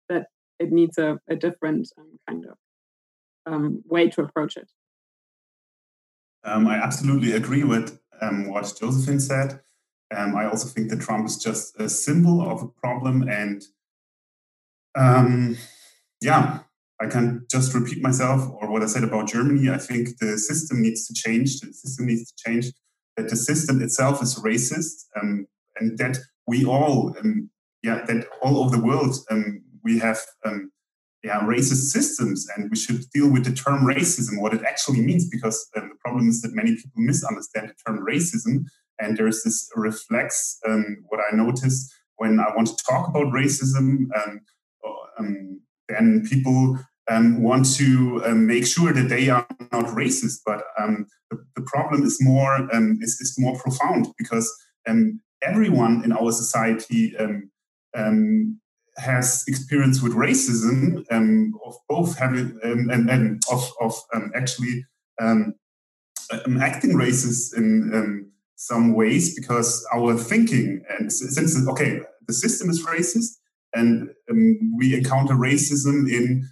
that it needs a, a different um, kind of um, way to approach it um, I absolutely agree with um, what Josephine said. Um, I also think that Trump is just a symbol of a problem. And um, yeah, I can just repeat myself or what I said about Germany. I think the system needs to change. The system needs to change. That the system itself is racist, um, and that we all, um, yeah, that all over the world we have yeah, racist systems, and we should deal with the term racism, what it actually means, because um, the problem is that many people misunderstand the term racism, and there's this reflex. Um, what I noticed when I want to talk about racism, um, um then people um, want to um, make sure that they are not racist, but the, the, problem is more is, is more profound because everyone in our society um, has experience with racism um, of both having um, and, and of, of um, actually um, um, acting racist in um, some ways because our thinking and since okay the system is racist and we encounter racism in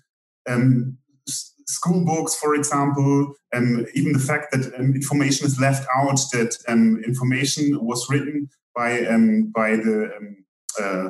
school books for example and even the fact that information is left out that information was written by by the uh,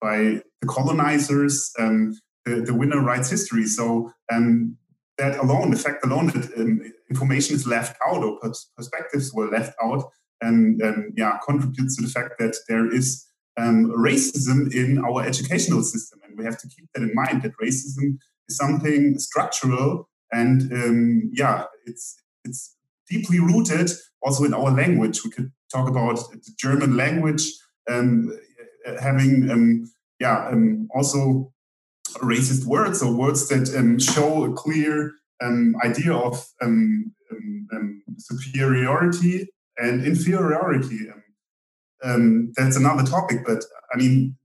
by the colonizers, um, the, the, winner writes history. So um, that alone, the fact alone that um, information is left out or pers- perspectives were left out, and um, yeah, contributes to the fact that there is um, racism in our educational system, and we have to keep that in mind. That racism is something structural, and um, yeah, it's it's deeply rooted also in our language. We could talk about the German language having um, yeah um, also racist words or words that um, show a clear um, idea of um, um, superiority and inferiority. that's another topic, but I mean,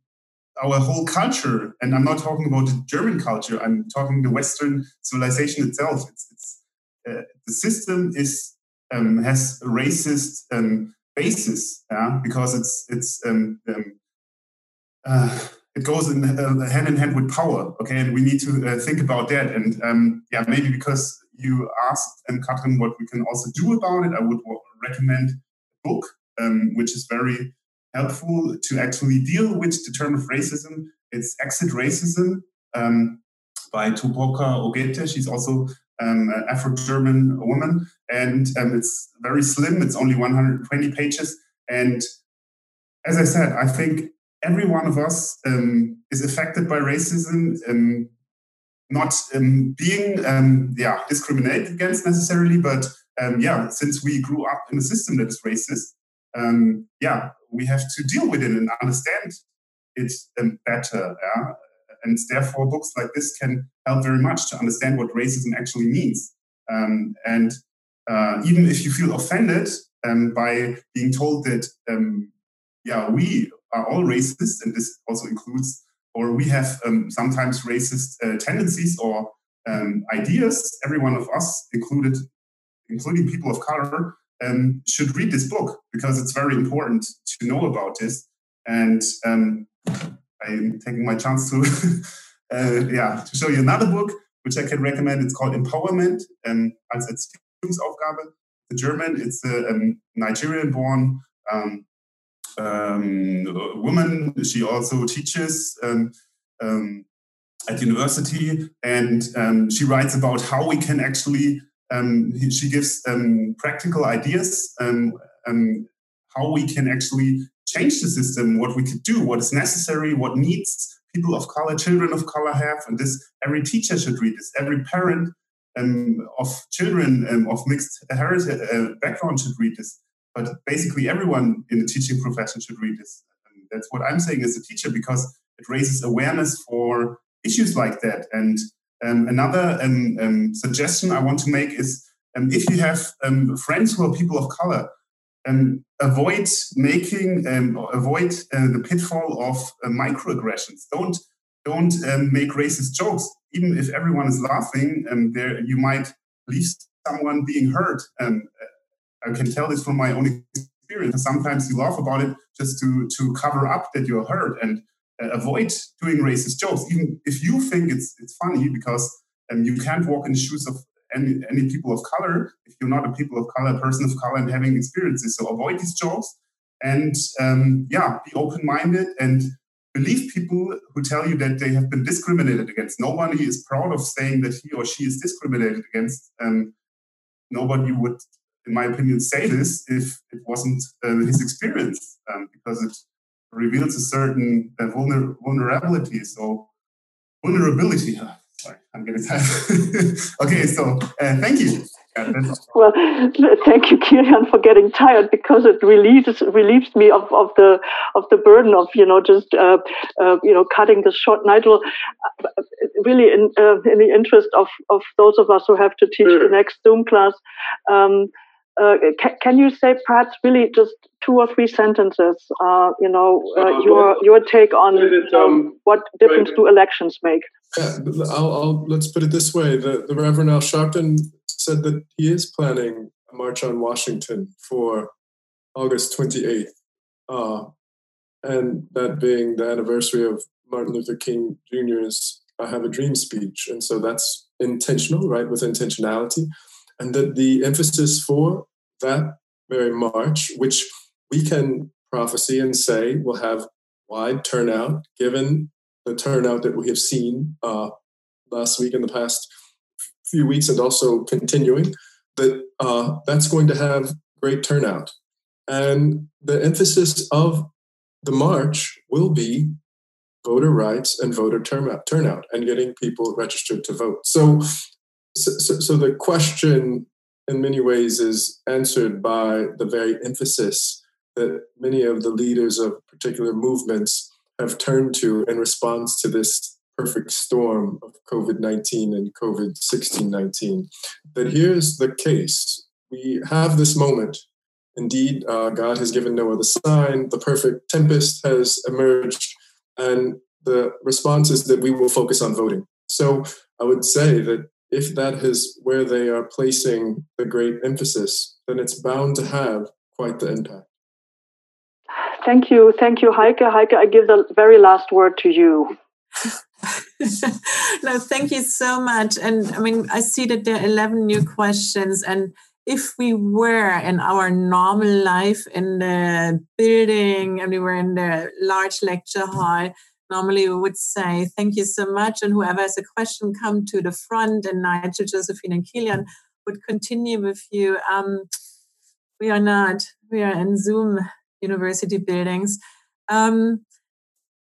our whole culture, and I'm not talking about the German culture. I'm talking the Western civilization itself. It's, it's uh, the system is um, has a racist um, basis, yeah, because it's it's um, um uh, it goes in uh, hand in hand with power. Okay, and we need to uh, think about that. And um, yeah, maybe because you asked and Catrin what we can also do about it, I would recommend a book um, which is very helpful to actually deal with the term of racism. It's Exit Racism um, by Tupoka Ogette. She's also um, an Afro-German woman, and um, it's very slim. It's only 120 pages, and as I said, I think every one of us um, is affected by racism. Um, not um, being um, yeah discriminated against necessarily, but um, yeah, since we grew up in a system that is racist, um, yeah, we have to deal with it and understand it um, better. Yeah? And therefore, books like this can help very much to understand what racism actually means. And uh, even if you feel offended by being told that, yeah, we are all racist, and this also includes, or we have um, sometimes racist uh, tendencies or ideas, every one of us, included, including people of color, um, should read this book because it's very important to know about this. And um, I'm taking my chance to, uh, yeah, to show you another book which I can recommend. It's called Empowerment And um, als Erziehungsaufgabe. The German, it's a um, Nigerian-born um, um, woman. She also teaches um, um, at university, and um, she writes about how we can actually um, she gives practical ideas how we can actually change the system, what we could do, what is necessary, what needs people of color, children of color have, and this every teacher should read this, every parent um, of children um, of mixed heritage uh, background should read this, but basically everyone in the teaching profession should read this. And that's what I'm saying as a teacher because it raises awareness for issues like that and um, another um, um, suggestion I want to make is um, if you have um, friends who are people of color, um, avoid making avoid uh, the pitfall of uh, microaggressions. Don't don't make racist jokes, even if everyone is laughing. And there you might leave someone being hurt. And I can tell this from my own experience. Sometimes you laugh about it just to to cover up that you're hurt and uh, avoid doing racist jokes, even if you think it's it's funny, because um, you can't walk in the shoes of any, any people of color if you're not a people of color, person of color, and having experiences. So avoid these jokes, and um, yeah, be open minded and believe people who tell you that they have been discriminated against. Nobody is proud of saying that he or she is discriminated against. Um, nobody would, in my opinion, say this if it wasn't uh, his experience, um, because it reveals a certain uh, vulner- vulnerability. So vulnerability. Sorry, I'm getting tired. okay, so uh, thank you. well, thank you, Kilian, for getting tired because it relieves relieves me of, of the of the burden of you know just uh, uh, you know cutting this short. Nigel, uh, really in uh, in the interest of of those of us who have to teach the next Zoom class, um, uh, can, can, you say perhaps really just two or three sentences? Uh, you know, uh, uh your your take on it, um, um, what difference right. do elections make? Yeah, I'll, I'll, let's put it this way: the, the Reverend Al Sharpton said that he is planning a march on Washington for August twenty eighth, uh, and that being the anniversary of Martin Luther King Jr.'s "I Have a Dream" speech, and so that's intentional, right? With intentionality and that the emphasis for that very march, which we can prophecy and say will have wide turnout, given the turnout that we have seen uh, last week and the past few weeks, and also continuing, that uh, that's going to have great turnout. And the emphasis of the march will be voter rights and voter turnout, turnout and getting people registered to vote. So so, so, the question in many ways is answered by the very emphasis that many of the leaders of particular movements have turned to in response to this perfect storm of COVID 19 and COVID 16 19. That here's the case we have this moment. Indeed, uh, God has given no other sign. The perfect tempest has emerged, and the response is that we will focus on voting. So I would say that if that is where they are placing the great emphasis, then it's bound to have quite the impact. Thank you. Thank you, Heike. Heike, I give the very last word to you. no, thank you so much. And I mean, I see that there are 11 new questions. And if we were in our normal life in the building and we were in the large lecture hall, normally we would say thank you so much and whoever has a question come to the front and nigel josephine and kilian would continue with you. Um, we are not we are in zoom university buildings. Um,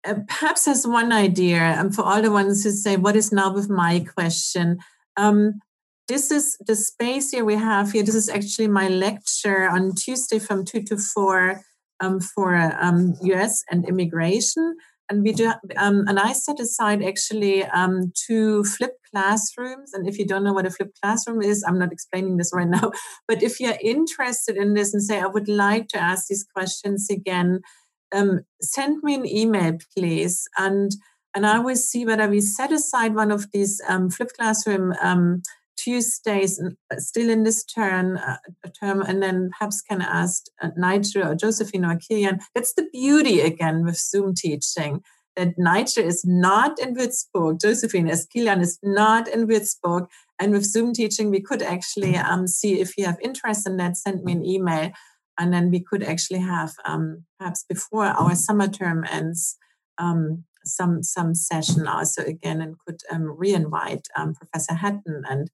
uh, perhaps as one idea um, for all the ones who say what is now with my question? Um, this is the space here we have here. This is actually my lecture on tuesday from 2 to 4 um, for um, us and immigration and we do um, and i set aside actually um, two flipped classrooms. And if you don't know what a flipped classroom is i'm not explaining this right now but if you're interested in this and say i would like to ask these questions again um, send me an email please. And and i will see whether we set aside one of these um, flipped classroom um, Tuesdays uh, still in this term, uh, term and then perhaps can ask uh, Nigel or Josephine or Kilian. That's the beauty again with Zoom teaching that Nigel is not in Würzburg, Josephine as Kilian is not in Würzburg. And with Zoom teaching, we could actually um, see if you have interest in that, send me an email. And then we could actually have um, perhaps before our summer term ends um, some some session also again and could um, re-invite um, Professor Hatton and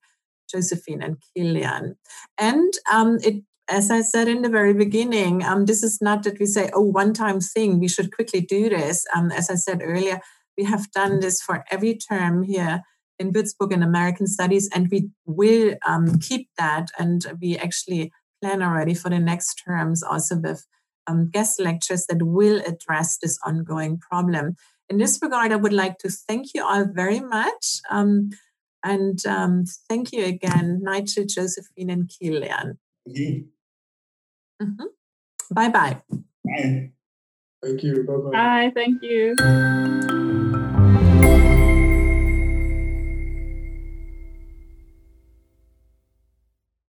Josephine and Kilian. And um, it, as I said in the very beginning, um, this is not that we say, oh, one time thing, we should quickly do this. Um, as I said earlier, we have done this for every term here in Würzburg in American Studies, and we will um, keep that. And we actually plan already for the next terms also with um, guest lectures that will address this ongoing problem. In this regard, I would like to thank you all very much. And um, thank you again, Nigel, Josephine, and Kilian. Mm-hmm. Bye-bye. Bye. Thank you. Bye-bye. Bye. Thank you.